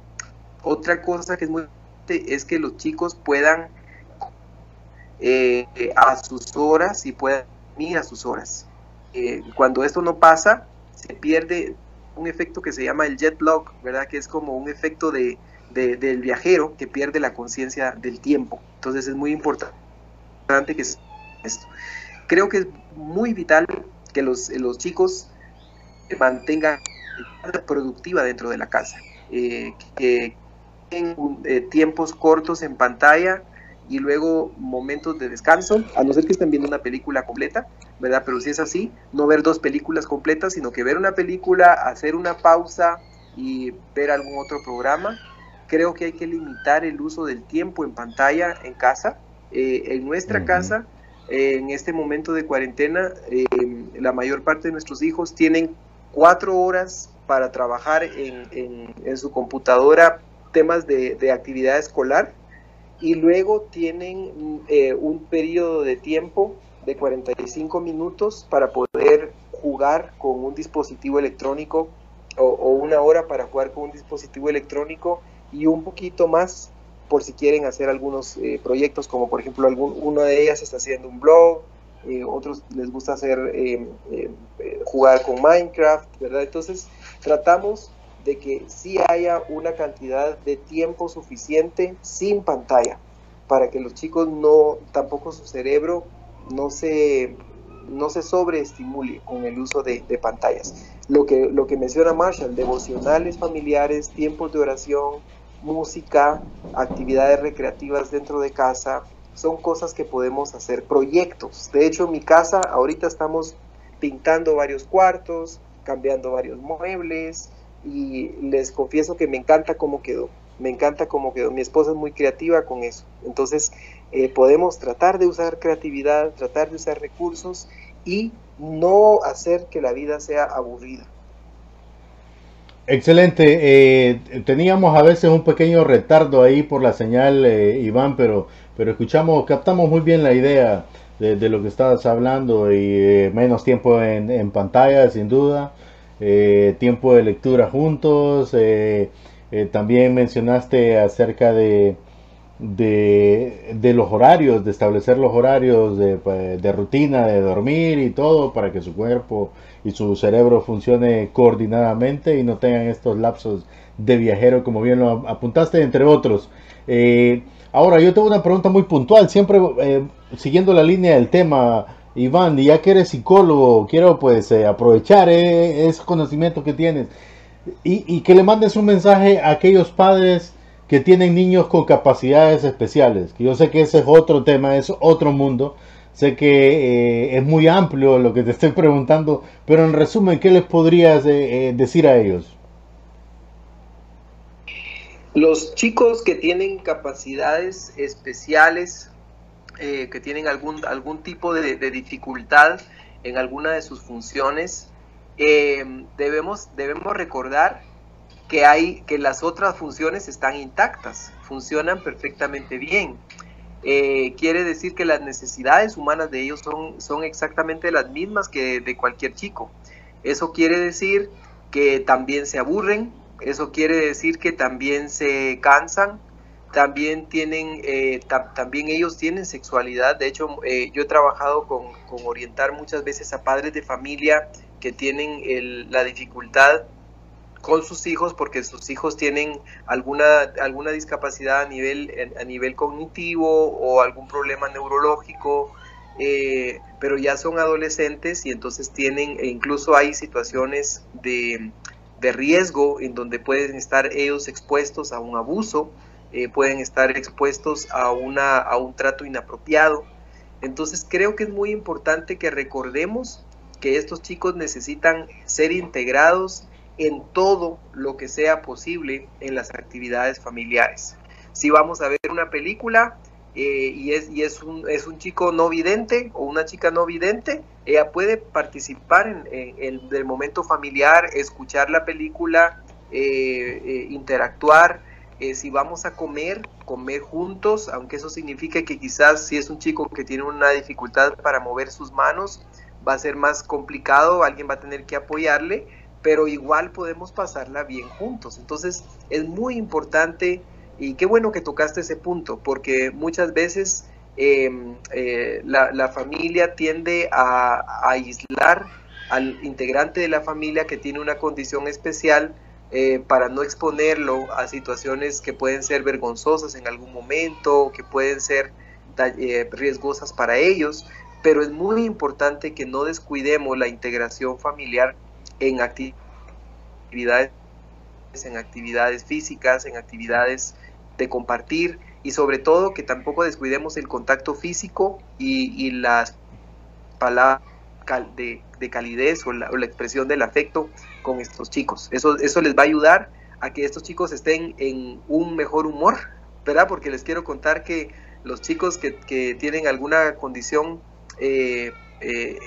Otra cosa que es muy importante es que los chicos puedan eh, a sus horas y puedan dormir a sus horas. Eh, cuando esto no pasa, se pierde un efecto que se llama el jet lag, ¿verdad? Que es como un efecto de, del viajero que pierde la conciencia del tiempo. Entonces es muy importante que esto. Creo que es muy vital que los, los chicos mantenga productiva dentro de la casa, eh, que tengan eh, tiempos cortos en pantalla y luego momentos de descanso, a no ser que estén viendo una película completa, ¿verdad? Pero si es así, no ver dos películas completas, sino que ver una película, hacer una pausa y ver algún otro programa. Creo que hay que limitar el uso del tiempo en pantalla en casa. Eh, en nuestra casa, en este momento de cuarentena, la mayor parte de nuestros hijos tienen cuatro horas para trabajar en, su computadora temas de, actividad escolar y luego tienen eh, un periodo de tiempo de 45 minutos para poder jugar con un dispositivo electrónico o, una hora para jugar con un dispositivo electrónico y un poquito más por si quieren hacer algunos eh, proyectos como por ejemplo uno de ellas está haciendo un blog eh, otros les gusta hacer eh, eh, jugar con Minecraft, ¿verdad? Entonces tratamos de que sí haya una cantidad de tiempo suficiente sin pantalla, para que los chicos no, tampoco su cerebro no se, no se sobreestimule con el uso de, pantallas. Lo que, lo que menciona Marshall, devocionales familiares, tiempos de oración, música, actividades recreativas dentro de casa, son cosas que podemos hacer, proyectos. De hecho, en mi casa ahorita estamos pintando varios cuartos, cambiando varios muebles y les confieso que me encanta cómo quedó. Me encanta cómo quedó. Mi esposa es muy creativa con eso. Entonces, eh, podemos tratar de usar creatividad, tratar de usar recursos y no hacer que la vida sea aburrida. Excelente. Eh, teníamos a veces un pequeño retardo ahí por la señal, eh, Iván, pero, pero escuchamos, captamos muy bien la idea de, lo que estabas hablando y menos tiempo en, pantalla, sin duda. tiempo de lectura juntos. también mencionaste acerca de, de, los horarios, de establecer los horarios de, rutina, de dormir y todo para que su cuerpo y su cerebro funcione coordinadamente y no tengan estos lapsos de viajero como bien lo apuntaste, entre otros. Eh, ahora, yo tengo una pregunta muy puntual, siempre eh, siguiendo la línea del tema, Iván, y ya que eres psicólogo, quiero pues eh, aprovechar ese conocimiento que tienes y, y que le mandes un mensaje a aquellos padres que tienen niños con capacidades especiales, que yo sé que ese es otro tema, es otro mundo, sé que eh, es muy amplio lo que te estoy preguntando, pero en resumen, ¿qué les podrías eh, eh, decir a ellos? Los chicos que tienen capacidades especiales, que tienen algún, algún tipo de, dificultad en alguna de sus funciones, debemos, debemos recordar que hay que las otras funciones están intactas, funcionan perfectamente bien. Eh, quiere decir que las necesidades humanas de ellos son, son exactamente las mismas que de cualquier chico. Eso quiere decir que también se aburren, eso quiere decir que también se cansan, también tienen, eh, también ellos tienen sexualidad. De hecho, eh, yo he trabajado con, orientar muchas veces a padres de familia que tienen la dificultad con sus hijos porque sus hijos tienen alguna, alguna discapacidad a nivel, a nivel cognitivo o algún problema neurológico, eh, pero ya son adolescentes y entonces tienen, e incluso hay situaciones de, riesgo en donde pueden estar ellos expuestos a un abuso, eh, pueden estar expuestos a, una, a un trato inapropiado. Entonces creo que es muy importante que recordemos que estos chicos necesitan ser integrados en todo lo que sea posible en las actividades familiares. Si vamos a ver una película eh, y, es, y es, un, es un chico no vidente o una chica no vidente, ella puede participar en, el momento familiar, escuchar la película, eh, eh, interactuar. si vamos a comer, comer juntos, aunque eso signifique que quizás si es un chico que tiene una dificultad para mover sus manos, va a ser más complicado, alguien va a tener que apoyarle, pero igual podemos pasarla bien juntos. Entonces es muy importante y qué bueno que tocaste ese punto, porque muchas veces em, eh, la, familia tiende a, aislar al integrante de la familia que tiene una condición especial eh, para no exponerlo a situaciones que pueden ser vergonzosas en algún momento, que pueden ser eh, riesgosas para ellos, pero es muy importante que no descuidemos la integración familiar en actividades, en actividades físicas, en actividades de compartir y sobre todo que tampoco descuidemos el contacto físico y, las palabras de, calidez o la, expresión del afecto con estos chicos. Eso, eso les va a ayudar a que estos chicos estén en un mejor humor, ¿verdad? Porque les quiero contar que los chicos que, tienen alguna condición eh, eh,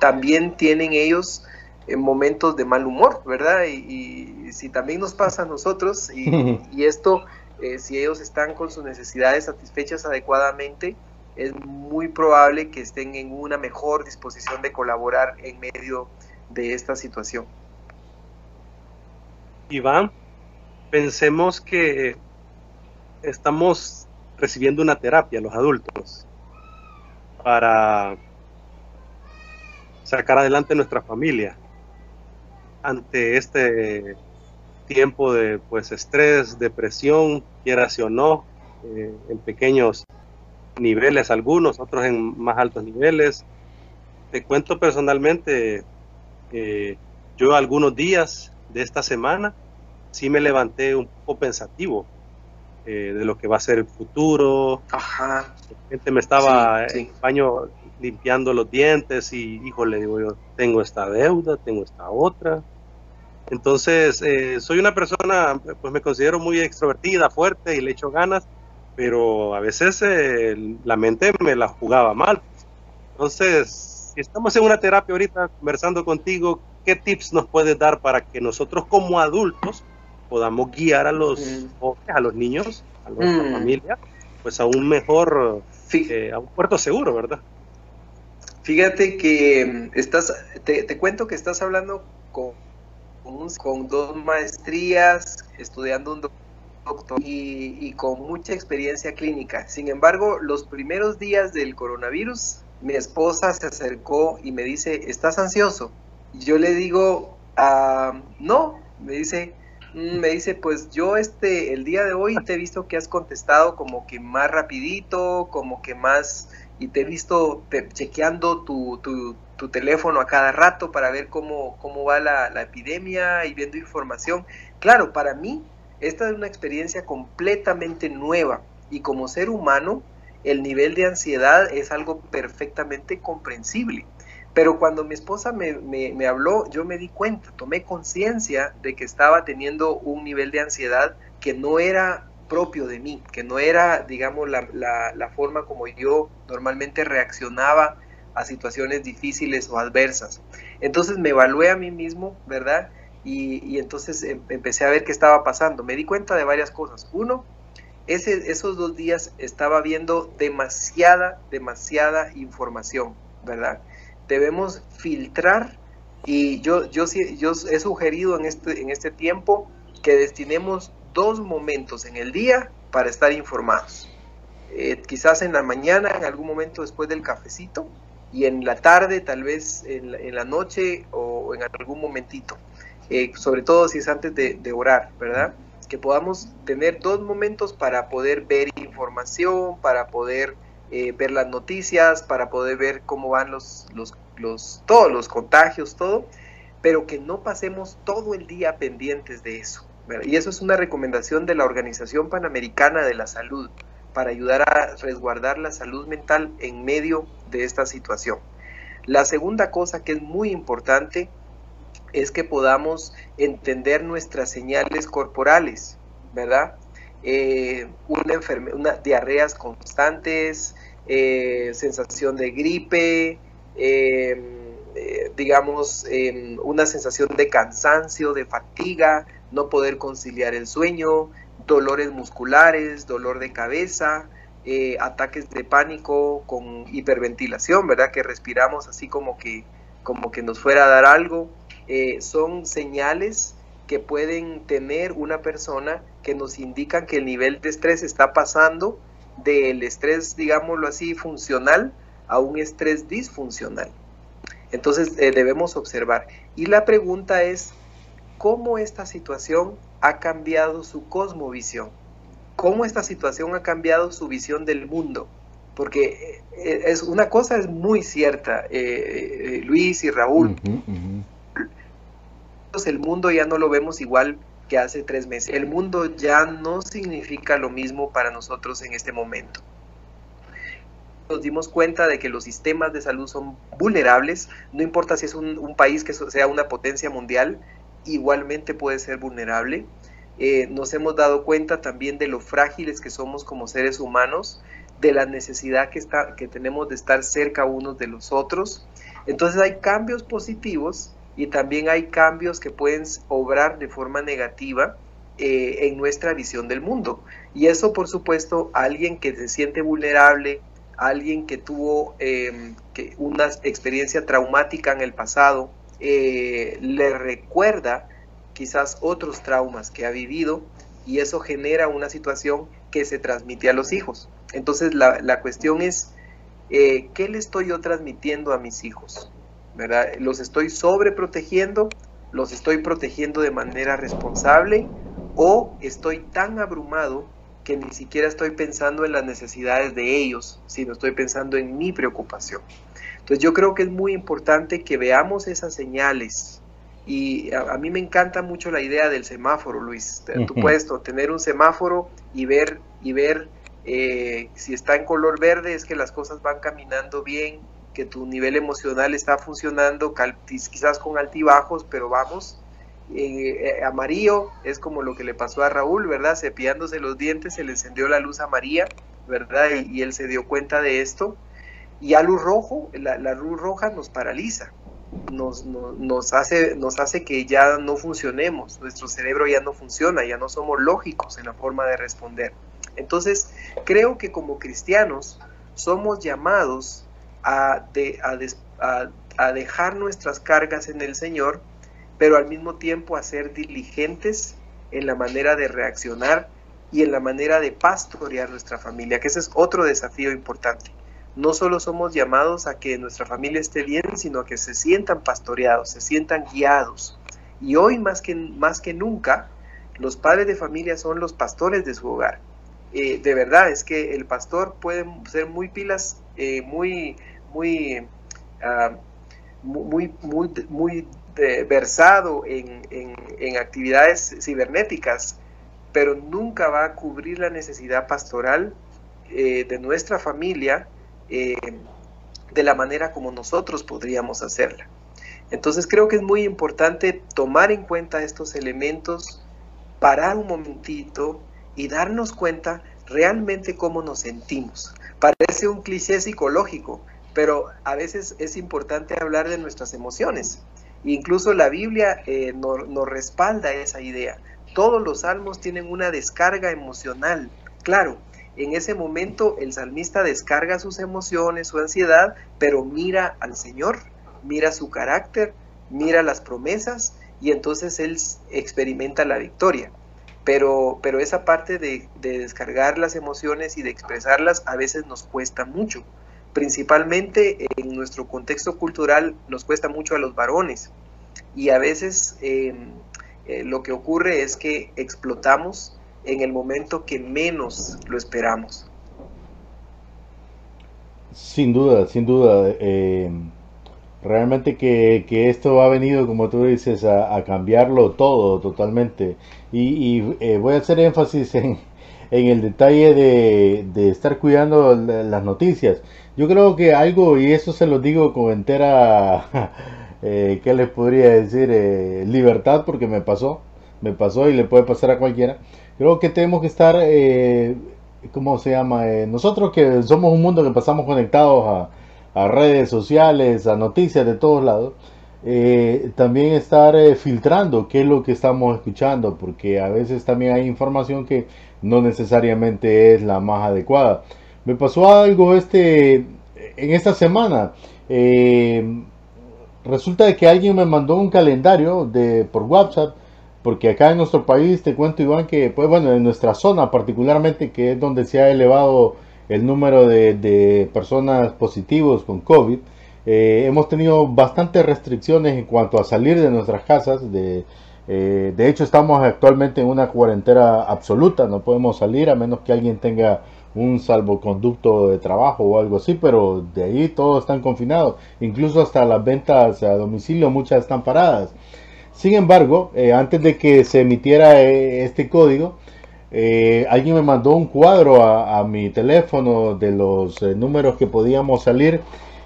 también tienen ellos en momentos de mal humor, ¿verdad? Y, si también nos pasa a nosotros, y, esto, eh, si ellos están con sus necesidades satisfechas adecuadamente, es muy probable que estén en una mejor disposición de colaborar en medio de esta situación. Iván, pensemos que estamos recibiendo una terapia los adultos para sacar adelante nuestra familia ante este tiempo de pues estrés, depresión, quieras o no, eh, en pequeños niveles algunos, otros en más altos niveles. Te cuento personalmente, eh, yo algunos días de esta semana sí me levanté un poco pensativo eh, de lo que va a ser el futuro. Ajá. gente me estaba en el baño limpiando los dientes y, híjole, digo yo, tengo esta deuda, tengo esta otra. Entonces, eh, soy una persona, pues me considero muy extrovertida, fuerte y le echo ganas, pero a veces eh, la mente me la jugaba mal. Entonces, si estamos en una terapia ahorita conversando contigo, ¿qué tips nos puedes dar para que nosotros como adultos podamos guiar a los jóvenes, a los niños, a nuestra mm. familia, pues a un mejor, eh, a un puerto seguro, ¿verdad? Fíjate que mm, estás, te, te cuento que estás hablando con, con, dos maestrías, estudiando un doctor y, con mucha experiencia clínica. Sin embargo, los primeros días del coronavirus, mi esposa se acercó y me dice, ¿estás ansioso? Yo le digo, ah, no, me dice, mm, me dice, pues yo este, el día de hoy te he visto que has contestado como que más rapidito, como que más, y te he visto chequeando tu, tu, tu, teléfono a cada rato para ver cómo, cómo va la, la epidemia y viendo información. Claro, para mí esta es una experiencia completamente nueva y como ser humano el nivel de ansiedad es algo perfectamente comprensible. Pero cuando mi esposa me, habló, yo me di cuenta, tomé conciencia de que estaba teniendo un nivel de ansiedad que no era propio de mí, que no era, digamos, la, forma como yo normalmente reaccionaba a situaciones difíciles o adversas. Entonces me evalué a mí mismo, ¿verdad? Y, entonces em, empecé a ver qué estaba pasando. Me di cuenta de varias cosas. Uno, esos dos días estaba viendo demasiada, demasiada información, ¿verdad? debemos filtrar y yo, yo, yo he sugerido en este, en este tiempo que destinemos dos momentos en el día para estar informados. Eh, quizás en la mañana, en algún momento después del cafecito, y en la tarde, tal vez en la, noche o en algún momentito, eh, sobre todo si es antes de, orar, ¿verdad? Que podamos tener dos momentos para poder ver información, para poder eh, ver las noticias, para poder ver cómo van los, los, todos los contagios, todo, pero que no pasemos todo el día pendientes de eso. Y eso es una recomendación de la Organización Panamericana de la Salud para ayudar a resguardar la salud mental en medio de esta situación. La segunda cosa que es muy importante es que podamos entender nuestras señales corporales, ¿verdad? Eh, una, una diarreas constantes, eh, sensación de gripe, em, eh, digamos, em, una sensación de cansancio, de fatiga, no poder conciliar el sueño, dolores musculares, dolor de cabeza, ataques de pánico con hiperventilación, ¿verdad? Que respiramos así como que, como que nos fuera a dar algo. son señales que pueden tener una persona que nos indican que el nivel de estrés está pasando del estrés, digámoslo así, funcional a un estrés disfuncional. Entonces eh, debemos observar. Y la pregunta es, ¿cómo esta situación ha cambiado su cosmovisión? ¿Cómo esta situación ha cambiado su visión del mundo? Porque eh, es una cosa es muy cierta, eh, Luis y Raúl el mundo ya no lo vemos igual que hace tres meses. El mundo ya no significa lo mismo para nosotros en este momento. Nos dimos cuenta de que los sistemas de salud son vulnerables, no importa si es un, país que sea una potencia mundial, igualmente puede ser vulnerable. Eh, nos hemos dado cuenta también de lo frágiles que somos como seres humanos, de la necesidad que, está, que tenemos de estar cerca unos de los otros. Entonces hay cambios positivos y también hay cambios que pueden obrar de forma negativa eh, en nuestra visión del mundo. Y eso, por supuesto, alguien que se siente vulnerable, alguien que tuvo em, que una experiencia traumática en el pasado, eh, le recuerda quizás otros traumas que ha vivido y eso genera una situación que se transmite a los hijos. Entonces la, la cuestión es, eh, ¿qué le estoy yo transmitiendo a mis hijos? Los estoy sobreprotegiendo, los estoy protegiendo de manera responsable o estoy tan abrumado que ni siquiera estoy pensando en las necesidades de ellos, sino estoy pensando en mi preocupación. Entonces yo creo que es muy importante que veamos esas señales. Y a, mí me encanta mucho la idea del semáforo, Luis. Tú puedes tener un semáforo y ver, y ver eh, si está en color verde es que las cosas van caminando bien, que tu nivel emocional está funcionando, quizás con altibajos, pero vamos. Eh, amarillo es como lo que le pasó a Raúl, ¿verdad? Cepillándose los dientes, se le encendió la luz amarilla, ¿verdad? Y, él se dio cuenta de esto. Y a luz rojo, la, luz roja nos paraliza, nos, nos, hace, nos hace que ya no funcionemos, nuestro cerebro ya no funciona, ya no somos lógicos en la forma de responder. Entonces, creo que como cristianos somos llamados a, a, dejar nuestras cargas en el Señor, pero al mismo tiempo a ser diligentes en la manera de reaccionar y en la manera de pastorear nuestra familia, que ese es otro desafío importante. No solo somos llamados a que nuestra familia esté bien, sino a que se sientan pastoreados, se sientan guiados. Y hoy más que, más que nunca, los padres de familia son los pastores de su hogar. Eh, de verdad, es que el pastor puede ser muy pilas, eh, muy muy, ah, muy, muy, muy versado en, en, actividades cibernéticas, pero nunca va a cubrir la necesidad pastoral eh, de nuestra familia eh, de la manera como nosotros podríamos hacerla. Entonces creo que es muy importante tomar en cuenta estos elementos, parar un momentito y darnos cuenta realmente cómo nos sentimos. Parece un cliché psicológico, pero a veces es importante hablar de nuestras emociones. Incluso la Biblia eh, nos, respalda esa idea. Todos los salmos tienen una descarga emocional. Claro, en ese momento el salmista descarga sus emociones, su ansiedad, pero mira al Señor, mira su carácter, mira las promesas y entonces él experimenta la victoria. Pero, pero esa parte de descargar las emociones y de expresarlas a veces nos cuesta mucho principalmente en nuestro contexto cultural nos cuesta mucho a los varones y a veces em, eh, lo que ocurre es que explotamos en el momento que menos lo esperamos. Sin duda, sin duda. Em, realmente que, esto ha venido, como tú dices, a, cambiarlo todo totalmente. Y, eh, voy a hacer énfasis en, el detalle de, de estar cuidando las noticias. Yo creo que algo, y eso se lo digo con entera, eh, ¿qué les podría decir? Eh, libertad, porque me pasó, me pasó y le puede pasar a cualquiera. Creo que tenemos que estar, eh, ¿cómo se llama? Eh, nosotros que somos un mundo que pasamos conectados a, redes sociales, a noticias de todos lados, también estar filtrando qué es lo que estamos escuchando, porque a veces también hay información que no necesariamente es la más adecuada. Me pasó algo este en esta semana. Eh, resulta que alguien me mandó un calendario de por WhatsApp, porque acá en nuestro país te cuento Iván que pues bueno en nuestra zona particularmente que es donde se ha elevado el número de, personas positivos con COVID. Eh, hemos tenido bastantes restricciones en cuanto a salir de nuestras casas. De, eh, de hecho, estamos actualmente en una cuarentena absoluta. No podemos salir a menos que alguien tenga un salvoconducto de trabajo o algo así, pero de ahí todos están confinados, incluso hasta las ventas a domicilio muchas están paradas. Sin embargo, eh, antes de que se emitiera eh, este código, eh, alguien me mandó un cuadro a, mi teléfono de los números que podíamos salir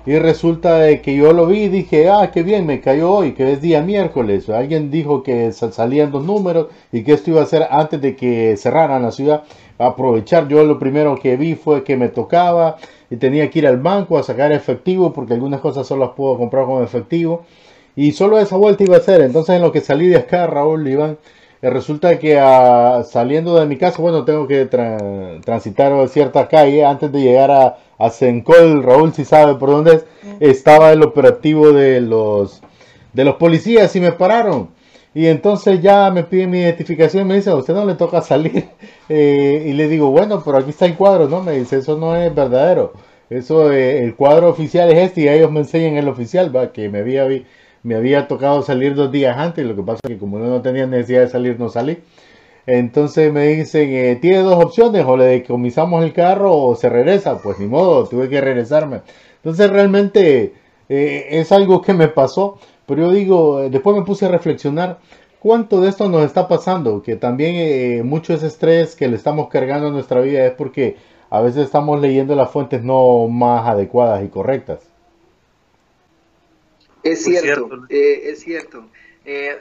y resulta que yo lo vi y dije, ah, qué bien, me cayó hoy, que es día miércoles. Alguien dijo que salían dos números y que esto iba a ser antes de que cerraran la ciudad aprovechar. Yo lo primero que vi fue que me tocaba y tenía que ir al banco a sacar efectivo porque algunas cosas solo las puedo comprar con efectivo. Y solo esa vuelta iba a ser. Entonces en lo que salí de acá, Raúl, Iván, eh, resulta que ah, saliendo de mi casa, bueno, tengo que transitar cierta calle antes de llegar a, a Sencol. Raúl, si sabe por dónde es, estaba el operativo de los, de los policías y me pararon. Y entonces ya me piden mi identificación y me dice, a usted no le toca salir. Eh, y le digo, bueno, pero aquí está el cuadro, ¿no? Me dice, eso no es verdadero. Eso, eh, el cuadro oficial es este y ellos me enseñan el oficial, va, que me había, me había tocado salir dos días antes. Lo que pasa es que como no tenía necesidad de salir, no salí. Entonces me dicen, eh, tiene dos opciones, o le decomisamos el carro o se regresa. Pues ni modo, tuve que regresarme. Entonces realmente eh, es algo que me pasó, pero yo digo, eh, después me puse a reflexionar cuánto de esto nos está pasando, que también mucho ese estrés que le estamos cargando a nuestra vida es porque a veces estamos leyendo las fuentes no más adecuadas y correctas. Es cierto, es cierto. Eh,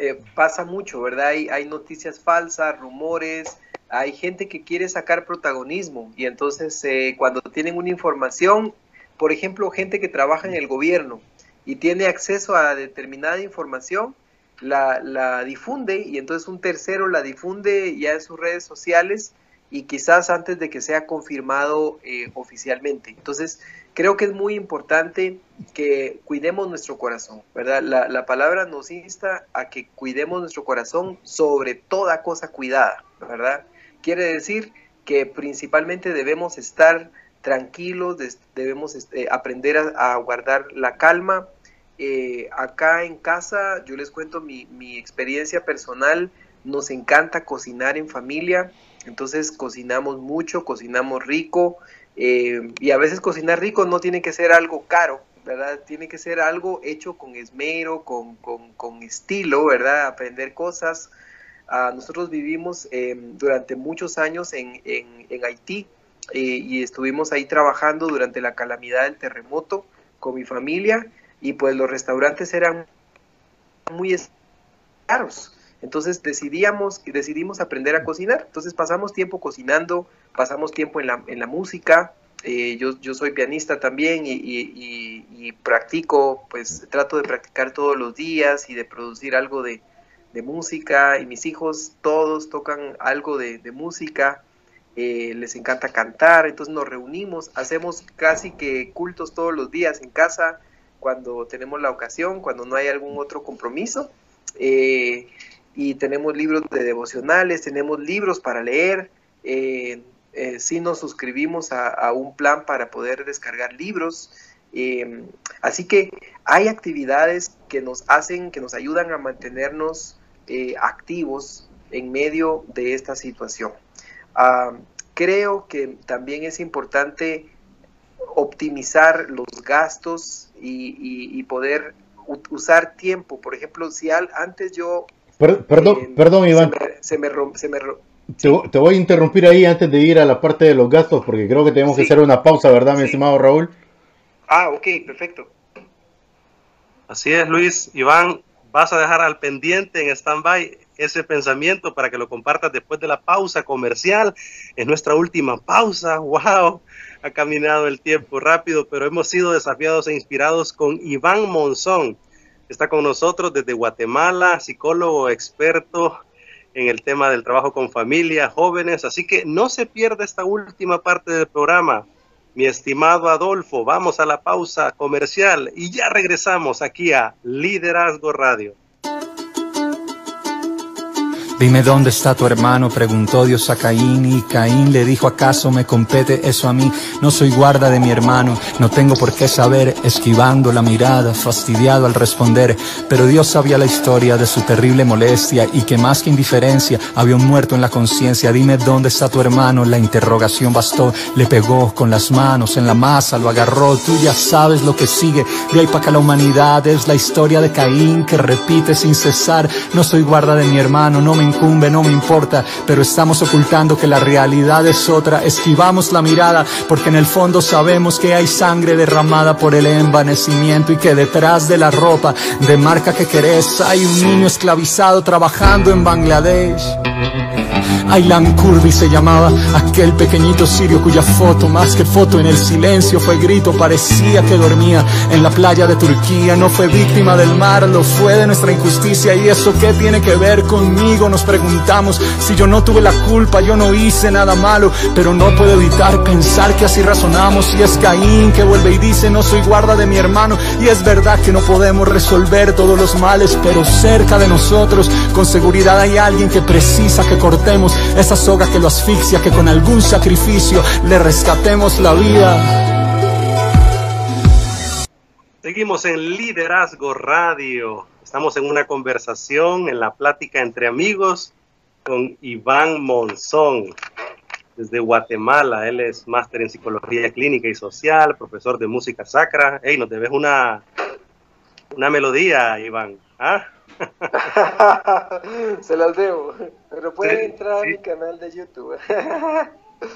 eh, pasa mucho, ¿verdad? Hay, hay noticias falsas, rumores, hay gente que quiere sacar protagonismo y entonces eh, cuando tienen una información, por ejemplo, gente que trabaja en el gobierno y tiene acceso a determinada información, la, la difunde y entonces un tercero la difunde ya en sus redes sociales y quizás antes de que sea confirmado oficialmente. Entonces, creo que es muy importante que cuidemos nuestro corazón, ¿verdad? La, palabra nos insta a que cuidemos nuestro corazón sobre toda cosa cuidada, ¿verdad? Quiere decir que principalmente debemos estar tranquilos, debemos este, aprender a, guardar la calma. Eh, acá en casa, yo les cuento mi, mi experiencia personal, nos encanta cocinar en familia, entonces cocinamos mucho, cocinamos rico, eh, y a veces cocinar rico no tiene que ser algo caro, ¿verdad? Tiene que ser algo hecho con esmero, con, con, estilo, ¿verdad? Aprender cosas. Ah, nosotros vivimos eh, durante muchos años en, en, Haití eh, y estuvimos ahí trabajando durante la calamidad del terremoto con mi familia y pues los restaurantes eran muy caros. Entonces decidíamos, decidimos aprender a cocinar. Entonces pasamos tiempo cocinando, pasamos tiempo en la, en la música. Eh, yo, yo soy pianista también y, practico, pues trato de practicar todos los días y de producir algo de, música. Y mis hijos todos tocan algo de, música. Eh, les encanta cantar, entonces nos reunimos, hacemos casi que cultos todos los días en casa cuando tenemos la ocasión, cuando no hay algún otro compromiso. Eh, y tenemos libros de devocionales, tenemos libros para leer. Eh, eh sí nos suscribimos a, un plan para poder descargar libros. Eh, así que hay actividades que nos hacen, que nos ayudan a mantenernos activos en medio de esta situación. Ah, creo que también es importante optimizar los gastos y, poder usar tiempo. Por ejemplo, si antes yo perdón, eh, perdón, Iván. Se me, se me, te, voy a interrumpir ahí antes de ir a la parte de los gastos, porque creo que tenemos que hacer una pausa, ¿verdad, mi estimado Raúl? Ah, ok, perfecto. Así es, Luis. Iván, vas a dejar al pendiente en stand-by ese pensamiento para que lo compartas después de la pausa comercial. Es nuestra última pausa. ¡Wow! Ha caminado el tiempo rápido, pero hemos sido desafiados e inspirados con Iván Monzón Está con nosotros desde Guatemala, psicólogo experto en el tema del trabajo con familia, jóvenes, así que no se pierda esta última parte del programa. Mi estimado Adolfo, vamos a la pausa comercial y ya regresamos aquí a Liderazgo Radio. Dime dónde está tu hermano, preguntó Dios a Caín y Caín le dijo, ¿acaso me compete eso a mí? No soy guarda de mi hermano, no tengo por qué saber, esquivando la mirada, fastidiado al responder, pero Dios sabía la historia de su terrible molestia y que más que indiferencia había un muerto en la conciencia. Dime dónde está tu hermano, la interrogación bastó, le pegó con las manos en la masa, lo agarró, tú ya sabes lo que sigue, de ahí para acá la humanidad es la historia de Caín que repite sin cesar, no soy guarda de mi hermano, no me incumbe, no me importa, pero estamos ocultando que la realidad es otra. Esquivamos la mirada porque en el fondo sabemos que hay sangre derramada por el envanecimiento y que detrás de la ropa de marca que querés hay un niño esclavizado trabajando en Bangladesh. Aylan Kurdi se llamaba aquel pequeñito sirio cuya foto, más que foto en el silencio, fue grito, parecía que dormía en la playa de Turquía. No fue víctima del mar, lo fue de nuestra injusticia. ¿Y eso qué tiene que ver conmigo? Preguntamos si yo no tuve la culpa, yo no hice nada malo, pero no puedo evitar pensar que así razonamos. Y es Caín que vuelve y dice, no soy guarda de mi hermano. Y es verdad que no podemos resolver todos los males, pero cerca de nosotros, con seguridad hay alguien que precisa que cortemos esa soga que lo asfixia, que con algún sacrificio le rescatemos la vida. Seguimos en Liderazgo Radio. Estamos en una conversación, en la plática entre amigos. con Iván Monzón desde Guatemala. Él es máster en psicología clínica y social, profesor de música sacra. Hey, nos debes una, una melodía, Iván. ¿Ah? Se las debo, pero pueden entrar a mi canal de YouTube.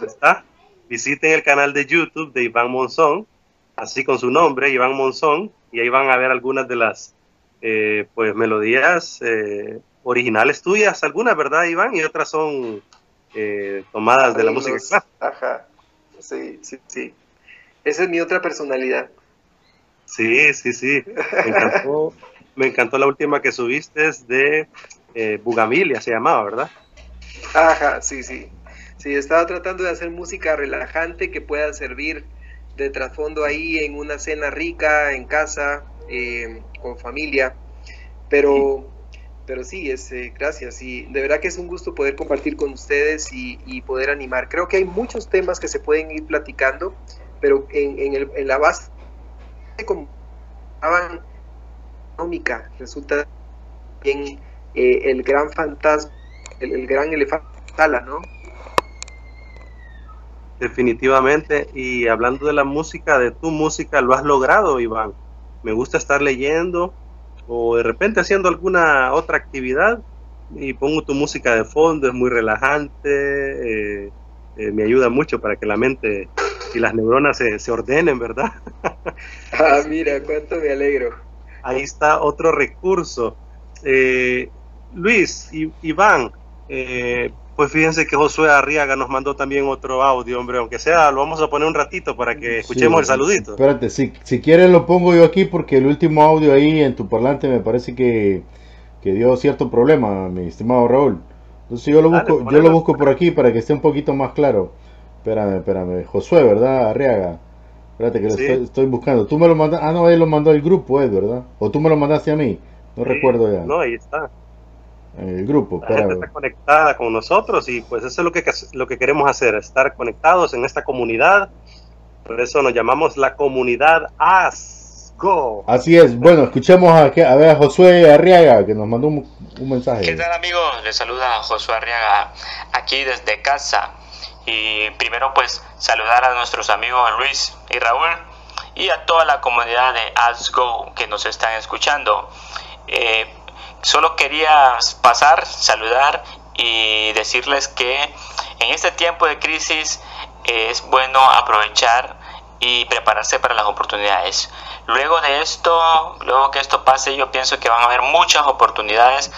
¿Está? Visiten el canal de YouTube de Iván Monzón, así con su nombre, Iván Monzón, y ahí van a ver algunas de las eh, pues melodías eh, originales tuyas, algunas, ¿verdad, Iván? Y otras son eh, tomadas de la música clásica. Ajá, sí, sí, sí. Esa es mi otra personalidad. Sí, sí, sí. Me encantó, me encantó la última que subiste de eh, Bugamilia, se llamaba, ¿verdad? Ajá, sí, sí. Sí, estaba tratando de hacer música relajante que pueda servir de trasfondo ahí en una cena rica, en casa, eh, con familia. Pero pero sí, es, eh, gracias. Y de verdad que es un gusto poder compartir con ustedes y, poder animar. Creo que hay muchos temas que se pueden ir platicando, pero en, en, el, en la base económica resulta bien eh, el gran fantasma, el, gran elefante sala, ¿no? Definitivamente. Y hablando de la música, de tu música, lo has logrado, Iván. Me gusta estar leyendo o de repente haciendo alguna otra actividad y pongo tu música de fondo, es muy relajante, eh, eh, me ayuda mucho para que la mente y las neuronas se, ordenen, ¿verdad? ah, mira, cuánto me alegro. Ahí está otro recurso. Eh, Luis, Iván, pues fíjense que Josué Arriaga nos mandó también otro audio, hombre, aunque sea, lo vamos a poner un ratito para que escuchemos el saludito. Espérate, si, si quieres lo pongo yo aquí porque el último audio ahí en tu parlante me parece que, dio cierto problema, mi estimado Raúl. Entonces yo lo busco, yo lo busco por aquí para que esté un poquito más claro. Espérame, espérame. Josué, ¿verdad? Arriaga. Espérate que lo estoy, buscando. Tú me lo mandaste. Ah, no, ahí lo mandó el grupo, Ed, ¿verdad? O tú me lo mandaste a mí. No recuerdo ya. No, ahí está el grupo. La gente está conectada con nosotros y pues eso es lo que, lo que queremos hacer, estar conectados en esta comunidad. Por eso nos llamamos la comunidad ASGO. Así es. Bueno, escuchemos a, a ver a Josué Arriaga que nos mandó un, mensaje. ¿Qué tal amigos? Les saluda Josué Arriaga aquí desde casa. Y primero pues saludar a nuestros amigos Luis y Raúl y a toda la comunidad de ASGO que nos están escuchando. Eh, Solo quería pasar, saludar y decirles que en este tiempo de crisis es bueno aprovechar y prepararse para las oportunidades. Luego de esto, luego que esto pase, yo pienso que van a haber muchas oportunidades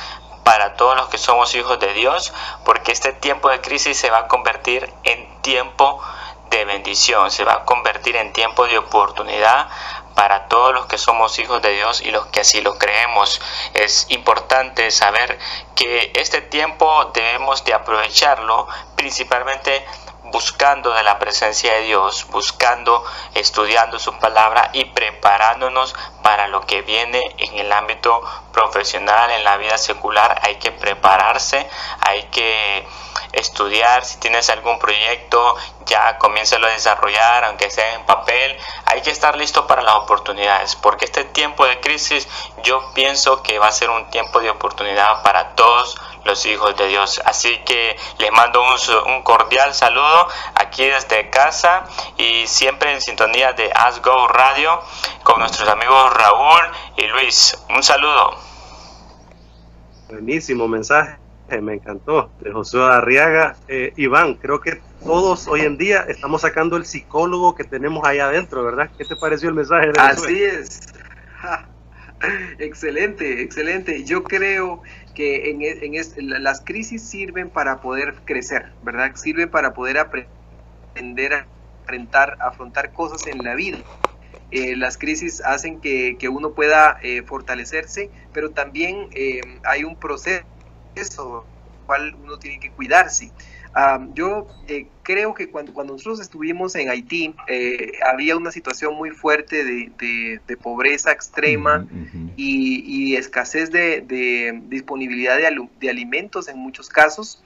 para todos los que somos hijos de Dios, porque este tiempo de crisis se va a convertir en tiempo de bendición, se va a convertir en tiempo de oportunidad para todos los que somos hijos de Dios y los que así lo creemos. Es importante saber que este tiempo debemos de aprovecharlo principalmente buscando la presencia de Dios, buscando, estudiando su palabra y preparándonos para lo que viene en el ámbito profesional, en la vida secular. Hay que prepararse, hay que estudiar, si tienes algún proyecto, ya comiénzalo a desarrollar, aunque sea en papel. Hay que estar listo para las oportunidades, porque este tiempo de crisis yo pienso que va a ser un tiempo de oportunidad para todos los hijos de Dios. Así que les mando un, cordial saludo aquí desde casa y siempre en sintonía de Asgo Radio con nuestros amigos Raúl y Luis. Un saludo. Buenísimo mensaje me encantó, de José Arriaga. Eh, Iván, creo que todos hoy en día estamos sacando el psicólogo que tenemos ahí adentro, ¿verdad? ¿Qué te pareció el mensaje? De Así es. excelente, excelente. Yo creo que en, en las crisis sirven para poder crecer, ¿verdad? Sirven para poder aprender a enfrentar, afrontar cosas en la vida. Eh, las crisis hacen que, que uno pueda eh, fortalecerse, pero también hay un proceso eso, cual uno tiene que cuidarse. yo eh, creo que cuando, cuando nosotros estuvimos en Haití, eh, había una situación muy fuerte de, pobreza extrema Y, escasez de, disponibilidad de, alimentos en muchos casos.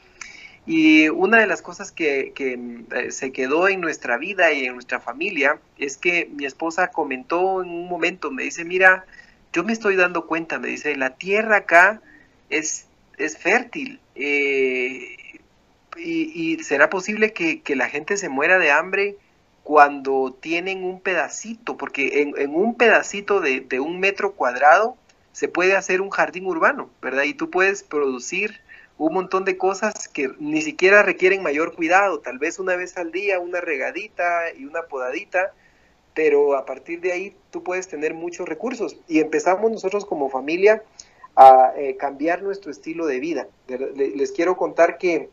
Y una de las cosas que, eh, se quedó en nuestra vida y en nuestra familia es que mi esposa comentó en un momento, me dice, mira, yo me estoy dando cuenta, me dice, la tierra acá es es fértil. Eh, y, será posible que, la gente se muera de hambre cuando tienen un pedacito, porque en, un pedacito de, de, un metro cuadrado se puede hacer un jardín urbano, ¿verdad? Y tú puedes producir un montón de cosas que ni siquiera requieren mayor cuidado, tal vez una vez al día, una regadita y una podadita, pero a partir de ahí tú puedes tener muchos recursos. Y empezamos nosotros como familia a eh, cambiar nuestro estilo de vida. Les quiero contar que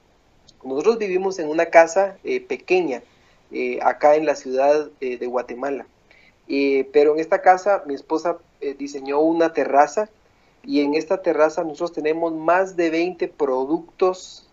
nosotros vivimos en una casa eh, pequeña, eh, acá en la ciudad de Guatemala. pero en esta casa mi esposa diseñó una terraza y en esta terraza nosotros tenemos más de 20 productos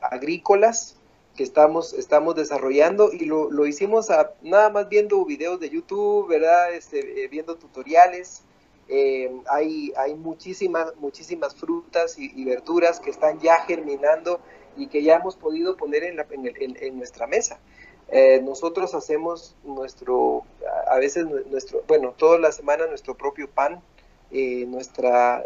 agrícolas que estamos, estamos desarrollando y lo, lo hicimos nada más viendo videos de YouTube, ¿verdad? Este, viendo tutoriales eh, hay, hay muchísimas, muchísimas frutas y, verduras que están ya germinando y que ya hemos podido poner en, en, nuestra mesa. Eh, nosotros hacemos nuestro, a veces nuestro, bueno, toda la semana nuestro propio pan, eh, nuestra,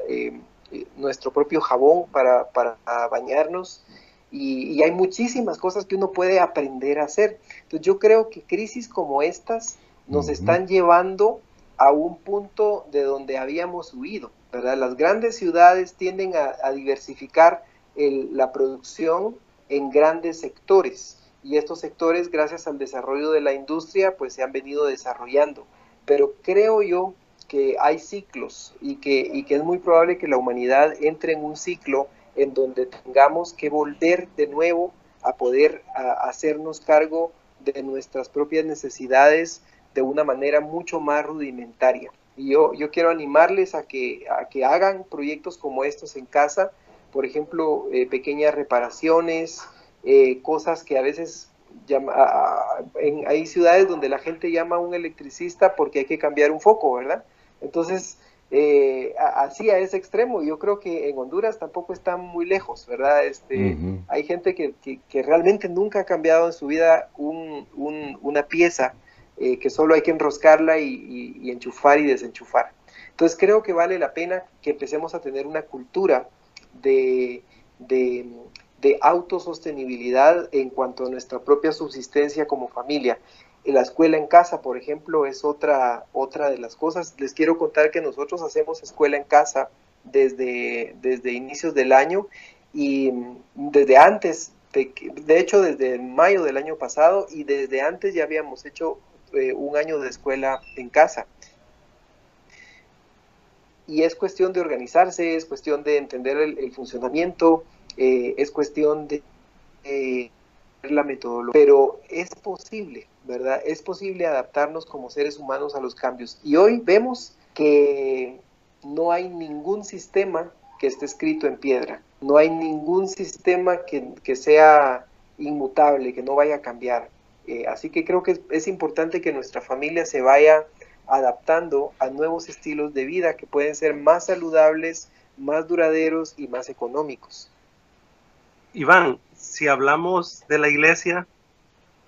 nuestro propio jabón para, para bañarnos y, y, hay muchísimas cosas que uno puede aprender a hacer. Entonces yo creo que crisis como estas nos están llevando a un punto de donde habíamos huido. ¿verdad? Las grandes ciudades tienden a, diversificar la producción en grandes sectores y estos sectores, gracias al desarrollo de la industria, pues se han venido desarrollando. Pero creo yo que hay ciclos y que, y que es muy probable que la humanidad entre en un ciclo en donde tengamos que volver de nuevo a poder hacernos cargo de nuestras propias necesidades, de una manera mucho más rudimentaria. Y yo, yo quiero animarles a que, a que hagan proyectos como estos en casa, por ejemplo, eh, pequeñas reparaciones, eh, cosas que a veces llama, en, hay ciudades donde la gente llama a un electricista porque hay que cambiar un foco, ¿verdad? Entonces, eh, así a ese extremo, yo creo que en Honduras tampoco está muy lejos, ¿verdad? Este, Hay gente que, que, realmente nunca ha cambiado en su vida un, un, una pieza eh, que solo hay que enroscarla y, enchufar y desenchufar. Entonces creo que vale la pena que empecemos a tener una cultura de, de, autosostenibilidad en cuanto a nuestra propia subsistencia como familia. La escuela en casa, por ejemplo, es otra, otra de las cosas. Les quiero contar que nosotros hacemos escuela en casa desde, desde inicios del año y desde antes, de, de hecho desde mayo del año pasado y desde antes ya habíamos hecho eh, un año de escuela en casa. Y es cuestión de organizarse, es cuestión de entender el, funcionamiento, eh, es cuestión de la metodología. Pero es posible, ¿verdad? Es posible adaptarnos como seres humanos a los cambios. Y hoy vemos que no hay ningún sistema que esté escrito en piedra. No hay ningún sistema que, que sea inmutable, que no vaya a cambiar. Eh, así que creo que es, importante que nuestra familia se vaya adaptando a nuevos estilos de vida que pueden ser más saludables, más duraderos y más económicos. Iván, si hablamos de la iglesia,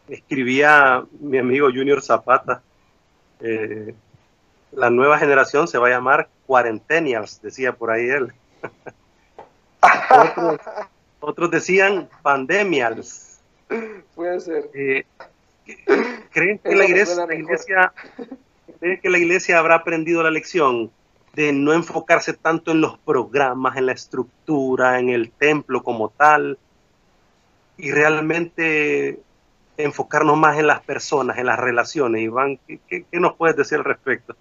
escribía mi amigo Junior Zapata, eh, la nueva generación se va a llamar Quarentennials, decía por ahí él. otros, decían Pandemials. Puede ser. Eh, ¿Creen que la iglesia, que la iglesia habrá aprendido la lección de no enfocarse tanto en los programas, en la estructura, en el templo como tal, y realmente enfocarnos más en las personas, en las relaciones? Iván, ¿qué, nos puedes decir al respecto?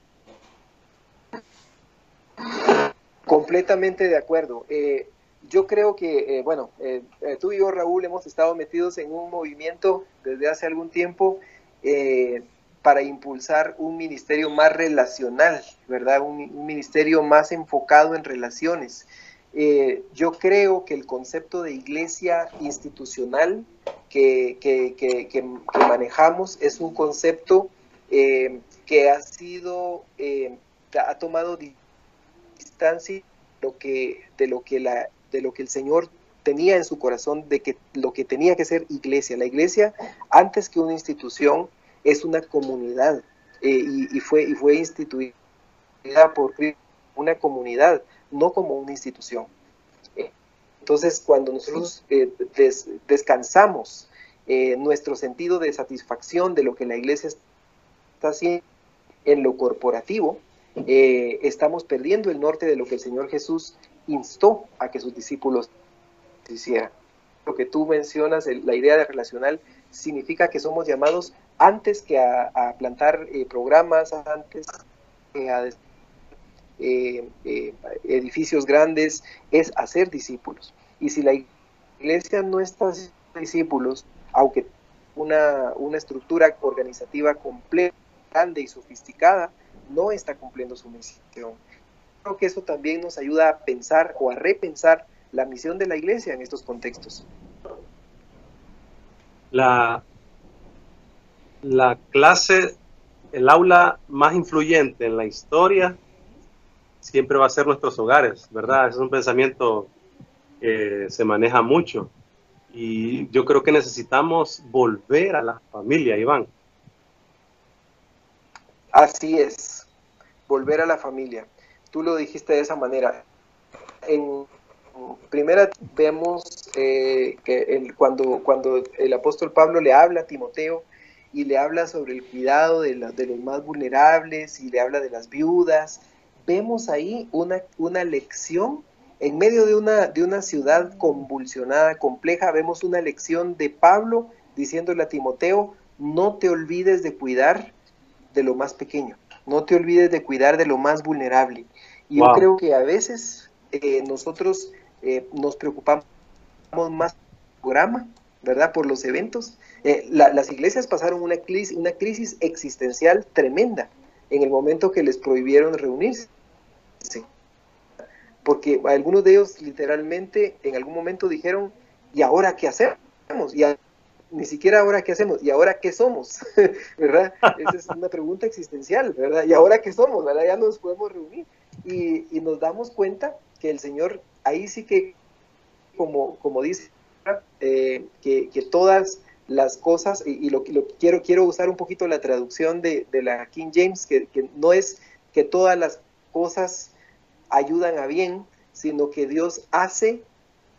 Completamente de acuerdo. Eh, yo creo que, eh, bueno, eh, eh, tú y yo, Raúl, hemos estado metidos en un movimiento desde hace algún tiempo para impulsar un ministerio más relacional, ¿verdad? Un, ministerio más enfocado en relaciones. yo creo que el concepto de iglesia institucional que, que, que, manejamos es un concepto que ha sido, ha tomado distancia lo que, de lo que la de lo que el Señor tenía en su corazón de que lo que tenía que ser iglesia. La iglesia, antes que una institución, es una comunidad eh, y, fue, y fue instituida por una comunidad, no como una institución. Entonces, cuando nosotros eh, descansamos eh, nuestro sentido de satisfacción de lo que la iglesia está haciendo en lo corporativo, estamos perdiendo el norte de lo que el Señor Jesús instó a que sus discípulos hicieran. Lo que tú mencionas, la idea de relacional, significa que somos llamados antes que a, plantar programas, antes que a edificios grandes, es hacer discípulos. Y si la iglesia no está haciendo discípulos, aunque una, una estructura organizativa completa, grande y sofisticada, no está cumpliendo su misión. Creo que eso también nos ayuda a pensar o a repensar la misión de la iglesia en estos contextos. La, la clase, el aula más influyente en la historia siempre va a ser nuestros hogares, ¿verdad? Es un pensamiento que se maneja mucho. Y yo creo que necesitamos volver a la familia, Iván. Así es, volver a la familia. Tú lo dijiste de esa manera. En primera vemos eh, que el, cuando, cuando el apóstol Pablo le habla a Timoteo y le habla sobre el cuidado de, de los más vulnerables y le habla de las viudas, vemos ahí una, una lección en medio de una, de una ciudad convulsionada, compleja, vemos una lección de Pablo diciéndole a Timoteo, no te olvides de cuidar de lo más pequeño, no te olvides de cuidar de lo más vulnerable. Y yo creo que a veces eh, nosotros eh, nos preocupamos más por el programa, ¿verdad? Por los eventos. Eh, las iglesias pasaron una crisis, una crisis existencial tremenda en el momento que les prohibieron reunirse porque algunos de ellos literalmente en algún momento dijeron, ¿y ahora qué hacemos? Y ni siquiera ahora qué hacemos, ¿y ahora qué somos? ¿Verdad? Esa es una pregunta existencial, ¿verdad? ¿Y ahora qué somos? ¿Verdad? Ya nos podemos reunir. Y, nos damos cuenta que el Señor ahí sí que, como, como dice, eh, que, todas las cosas, y, lo, lo, quiero, quiero usar un poquito la traducción de, de la King James, que, que no es que todas las cosas ayudan a bien, sino que Dios hace,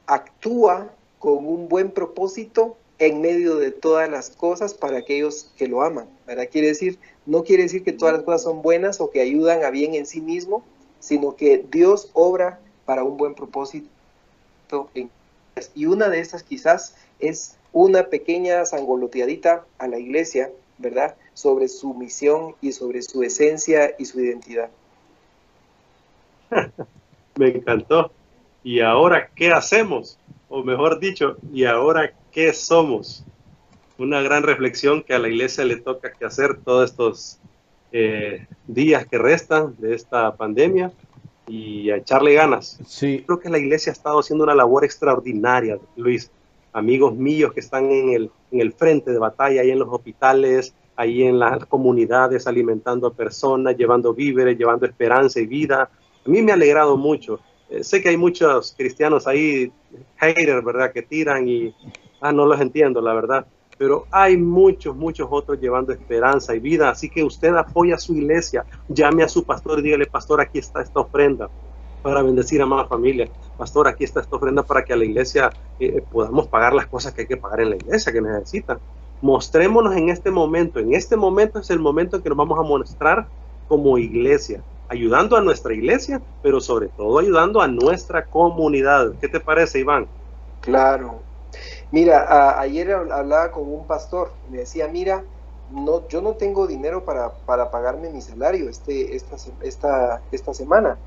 actúa con un buen propósito en medio de todas las cosas para aquellos que lo aman. ¿verdad? Quiere decir, no quiere decir que todas las cosas son buenas o que ayudan a bien en sí mismo, sino que Dios obra para un buen propósito. y una de estas quizás es una pequeña sangoloteadita a la iglesia, ¿verdad? Sobre su misión y sobre su esencia y su identidad. Me encantó. ¿Y ahora qué hacemos? O mejor dicho, ¿y ahora qué somos? Una gran reflexión que a la iglesia le toca que hacer todos estos eh, días que restan de esta pandemia y a echarle ganas. Sí. Creo que la iglesia ha estado haciendo una labor extraordinaria, Luis. Amigos míos que están en el, en el frente de batalla, ahí en los hospitales, ahí en las comunidades, alimentando a personas, llevando víveres, llevando esperanza y vida, a mí me ha alegrado mucho. Eh, sé que hay muchos cristianos ahí, haters, ¿verdad?, que tiran y, ah, no los entiendo, la verdad. Pero hay muchos, muchos otros llevando esperanza y vida. Así que usted apoya a su iglesia, llame a su pastor y dígale, pastor, aquí está esta ofrenda para bendecir a más familia. Pastor, aquí está esta ofrenda para que a la iglesia eh, podamos pagar las cosas que hay que pagar en la iglesia, que necesitan. Mostrémonos en este momento. En este momento es el momento en que nos vamos a mostrar como iglesia ayudando a nuestra iglesia, pero sobre todo ayudando a nuestra comunidad. ¿Qué te parece, Iván? Claro. Mira, ayer hablaba con un pastor, me decía, mira, no, yo no tengo dinero para, para pagarme mi salario este, esta, esta, esta semana,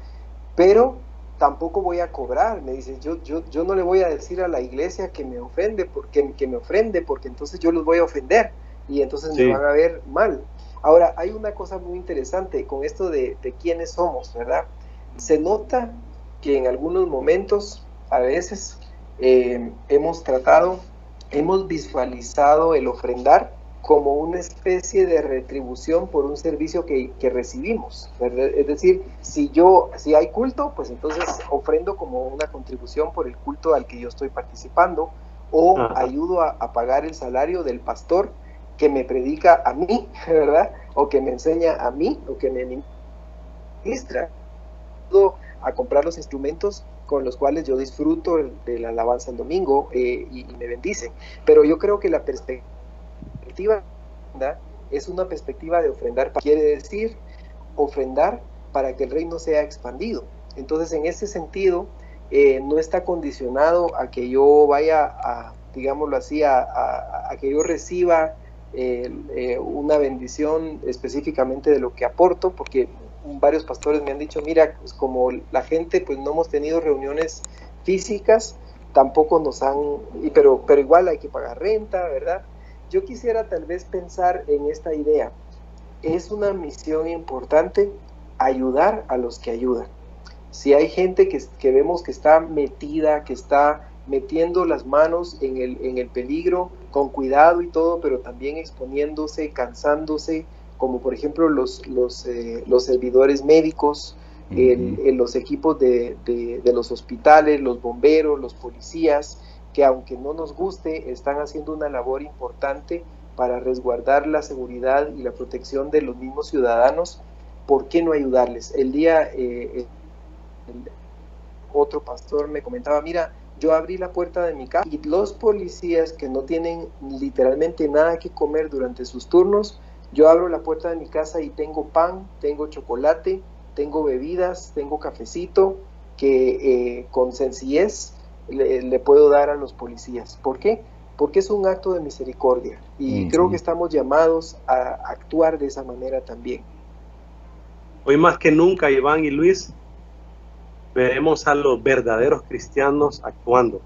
pero tampoco voy a cobrar. Me dice, yo, yo, yo no le voy a decir a la iglesia que me ofende, porque, que me ofrende, porque entonces yo los voy a ofender y entonces me van a ver mal. Ahora, hay una cosa muy interesante con esto de, quiénes somos, ¿verdad? Se nota que en algunos momentos, a veces, eh, hemos tratado, hemos visualizado el ofrendar como una especie de retribución por un servicio que, recibimos. Es decir, si yo, si hay culto, pues entonces ofrendo como una contribución por el culto al que yo estoy participando o ayudo a, pagar el salario del pastor que me predica a mí, ¿verdad? O que me enseña a mí, o que me ministra a comprar los instrumentos con los cuales yo disfruto de la alabanza el domingo eh, y, me bendice. Pero yo creo que la perspectiva es una perspectiva de ofrendar, quiere decir ofrendar para que el reino sea expandido. Entonces, en ese sentido, eh, no está condicionado a que yo vaya a, digámoslo así, a, que yo reciba eh, una bendición específicamente de lo que aporto, porque varios pastores me han dicho, mira, pues como la gente pues no hemos tenido reuniones físicas, tampoco nos han, pero, pero igual hay que pagar renta, ¿verdad? Yo quisiera tal vez pensar en esta idea. Es una misión importante ayudar a los que ayudan. Si hay gente que, que vemos que está metida, que está metiendo las manos en el, en el peligro, con cuidado y todo, pero también exponiéndose, cansándose, como por ejemplo los, los, eh, los servidores médicos, los equipos de, de, los hospitales, los bomberos, los policías, que aunque no nos guste, están haciendo una labor importante para resguardar la seguridad y la protección de los mismos ciudadanos. ¿Por qué no ayudarles? El día, eh, otro pastor me comentaba, mira, yo abrí la puerta de mi casa y los policías que no tienen literalmente nada que comer durante sus turnos, yo abro la puerta de mi casa y tengo pan, tengo chocolate, tengo bebidas, tengo cafecito, que eh, con sencillez le, puedo dar a los policías. ¿Por qué? Porque es un acto de misericordia y creo que estamos llamados a actuar de esa manera también. Hoy más que nunca, Iván y Luis, veremos a los verdaderos cristianos actuando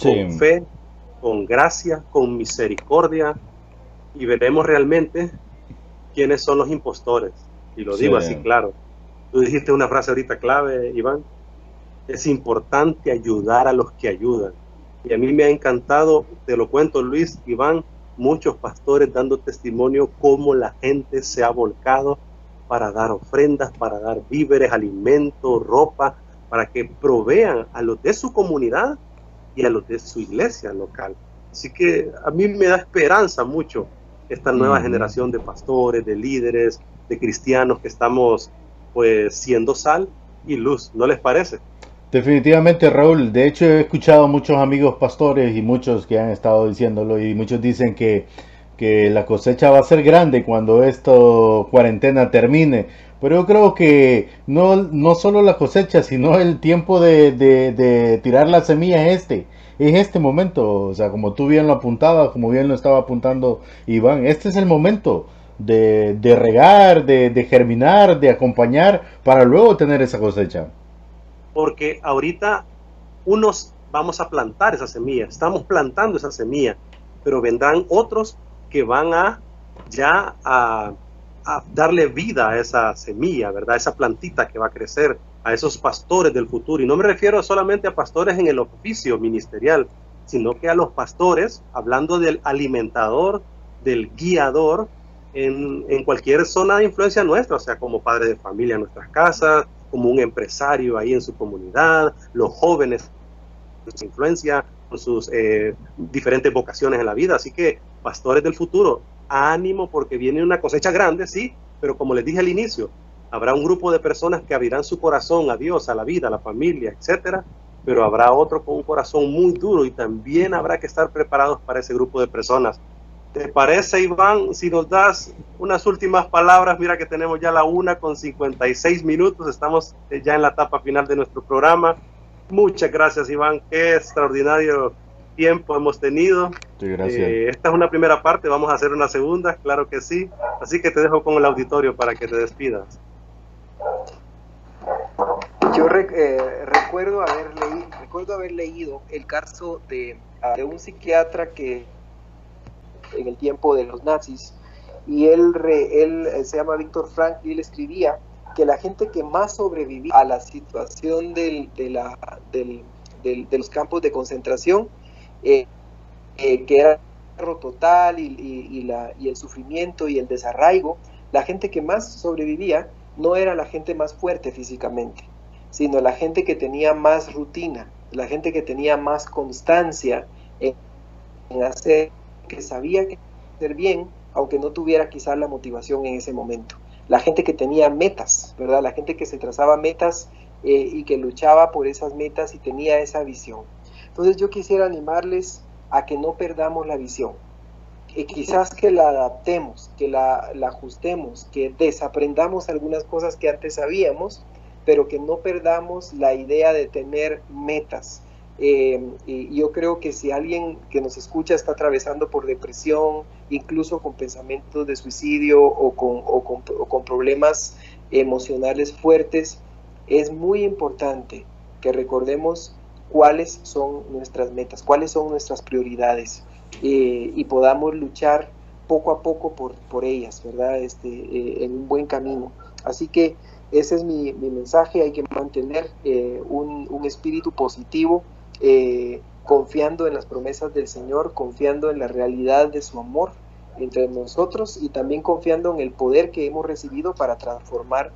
con fe, con gracia, con misericordia y veremos realmente quiénes son los impostores. Y lo digo así claro. Tú dijiste una frase ahorita clave, Iván. Es importante ayudar a los que ayudan. Y a mí me ha encantado, te lo cuento Luis, Iván, muchos pastores dando testimonio cómo la gente se ha volcado para dar ofrendas, para dar víveres, alimentos, ropa, para que provean a los de su comunidad y a los de su iglesia local. Así que a mí me da esperanza mucho esta nueva generación de pastores, de líderes, de cristianos que estamos pues siendo sal y luz, ¿no les parece? Definitivamente Raúl, de hecho he escuchado a muchos amigos pastores y muchos que han estado diciéndolo y muchos dicen que, que la cosecha va a ser grande cuando esta cuarentena termine, pero yo creo que no, no solo la cosecha, sino el tiempo de, de, de tirar la semilla es este en este momento, o sea, como tú bien lo apuntabas, como bien lo estaba apuntando Iván, este es el momento de, de regar, de, de, germinar, de acompañar para luego tener esa cosecha. Porque ahorita unos vamos a plantar esa semilla, estamos plantando esa semilla, pero vendrán otros que van a ya a, a darle vida a esa semilla, ¿verdad? Esa plantita que va a crecer a esos pastores del futuro. Y no me refiero solamente a pastores en el oficio ministerial, sino que a los pastores, hablando del alimentador, del guiador, en, en cualquier zona de influencia nuestra, o sea, como padre de familia en nuestras casas, como un empresario ahí en su comunidad, los jóvenes, su influencia, con sus eh, diferentes vocaciones en la vida. Así que, pastores del futuro, ánimo porque viene una cosecha grande, sí, pero como les dije al inicio, Habrá un grupo de personas que abrirán su corazón a Dios, a la vida, a la familia, etcétera, pero habrá otro con un corazón muy duro y también habrá que estar preparados para ese grupo de personas. ¿Te parece, Iván, si nos das unas últimas palabras? Mira que tenemos ya la una con 56 minutos, estamos ya en la etapa final de nuestro programa. Muchas gracias, Iván. Qué extraordinario tiempo hemos tenido. gracias. Eh, esta es una primera parte, vamos a hacer una segunda, claro que sí. Así que te dejo con el auditorio para que te despidas. Yo eh, recuerdo, haber recuerdo haber leído el caso de, un psiquiatra que en el tiempo de los nazis, y él, él eh, se llama Víctor Frank, y él escribía que la gente que más sobrevivía a la situación del, de, los campos de concentración, eh, que era total y, y, y el sufrimiento y el desarraigo, la gente que más sobrevivía no era la gente más fuerte físicamente, sino la gente que tenía más rutina, la gente que tenía más constancia en, hacer, que sabía que hacer bien, aunque no tuviera quizás la motivación en ese momento. La gente que tenía metas, ¿verdad? La gente que se trazaba metas eh, y que luchaba por esas metas y tenía esa visión. Entonces yo quisiera animarles a que no perdamos la visión, que quizás que la adaptemos, que la, ajustemos, que desaprendamos algunas cosas que antes sabíamos, pero que no perdamos la idea de tener metas, eh, y yo creo que si alguien que nos escucha está atravesando por depresión, incluso con pensamientos de suicidio o con problemas emocionales fuertes, es muy importante que recordemos cuáles son nuestras metas, cuáles son nuestras prioridades eh, y podamos luchar poco a poco por, por ellas, ¿verdad? Este, eh, en un buen camino. Así que ese es mi, mi mensaje, hay que mantener un, un espíritu positivo, eh, confiando en las promesas del Señor, confiando en la realidad de su amor entre nosotros y también confiando en el poder que hemos recibido para transformar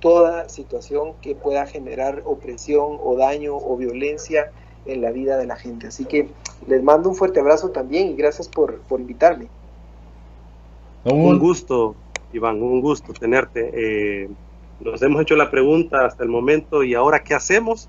toda situación que pueda generar opresión o daño o violencia en la vida de la gente. Así que les mando un fuerte abrazo también y gracias por, por invitarme. Un gusto, Iván, un gusto tenerte. Eh, nos hemos hecho la pregunta hasta el momento y ahora qué hacemos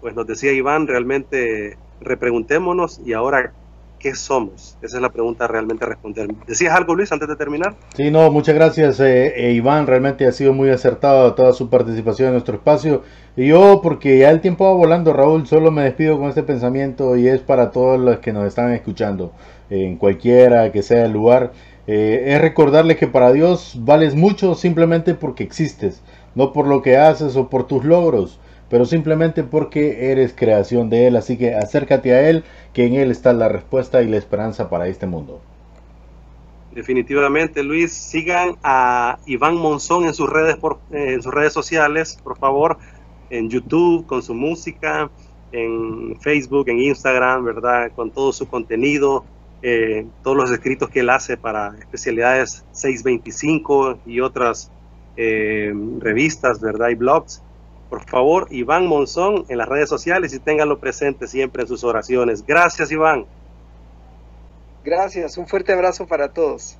pues nos decía Iván, realmente repreguntémonos y ahora, ¿qué somos? Esa es la pregunta realmente a responder. ¿Decías algo, Luis, antes de terminar? Sí, no, muchas gracias, eh, eh, Iván. Realmente ha sido muy acertado toda su participación en nuestro espacio. Y yo, porque ya el tiempo va volando, Raúl, solo me despido con este pensamiento y es para todos los que nos están escuchando, en cualquiera que sea el lugar. Eh, es recordarles que para Dios vales mucho simplemente porque existes, no por lo que haces o por tus logros pero simplemente porque eres creación de Él. Así que acércate a Él, que en Él está la respuesta y la esperanza para este mundo. Definitivamente, Luis, sigan a Iván Monzón en sus redes, por, eh, en sus redes sociales, por favor, en YouTube con su música, en Facebook, en Instagram, ¿verdad? Con todo su contenido, eh, todos los escritos que él hace para especialidades 625 y otras eh, revistas, ¿verdad? Y blogs por favor, Iván Monzón en las redes sociales y ténganlo presente siempre en sus oraciones. Gracias, Iván. Gracias, un fuerte abrazo para todos.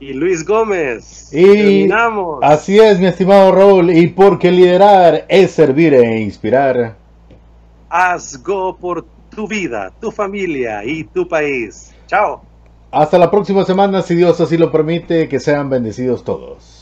Y Luis Gómez. Y terminamos. Así es, mi estimado Raúl. Y porque liderar es servir e inspirar. Haz go por tu vida, tu familia y tu país. Chao. Hasta la próxima semana, si Dios así lo permite, que sean bendecidos todos.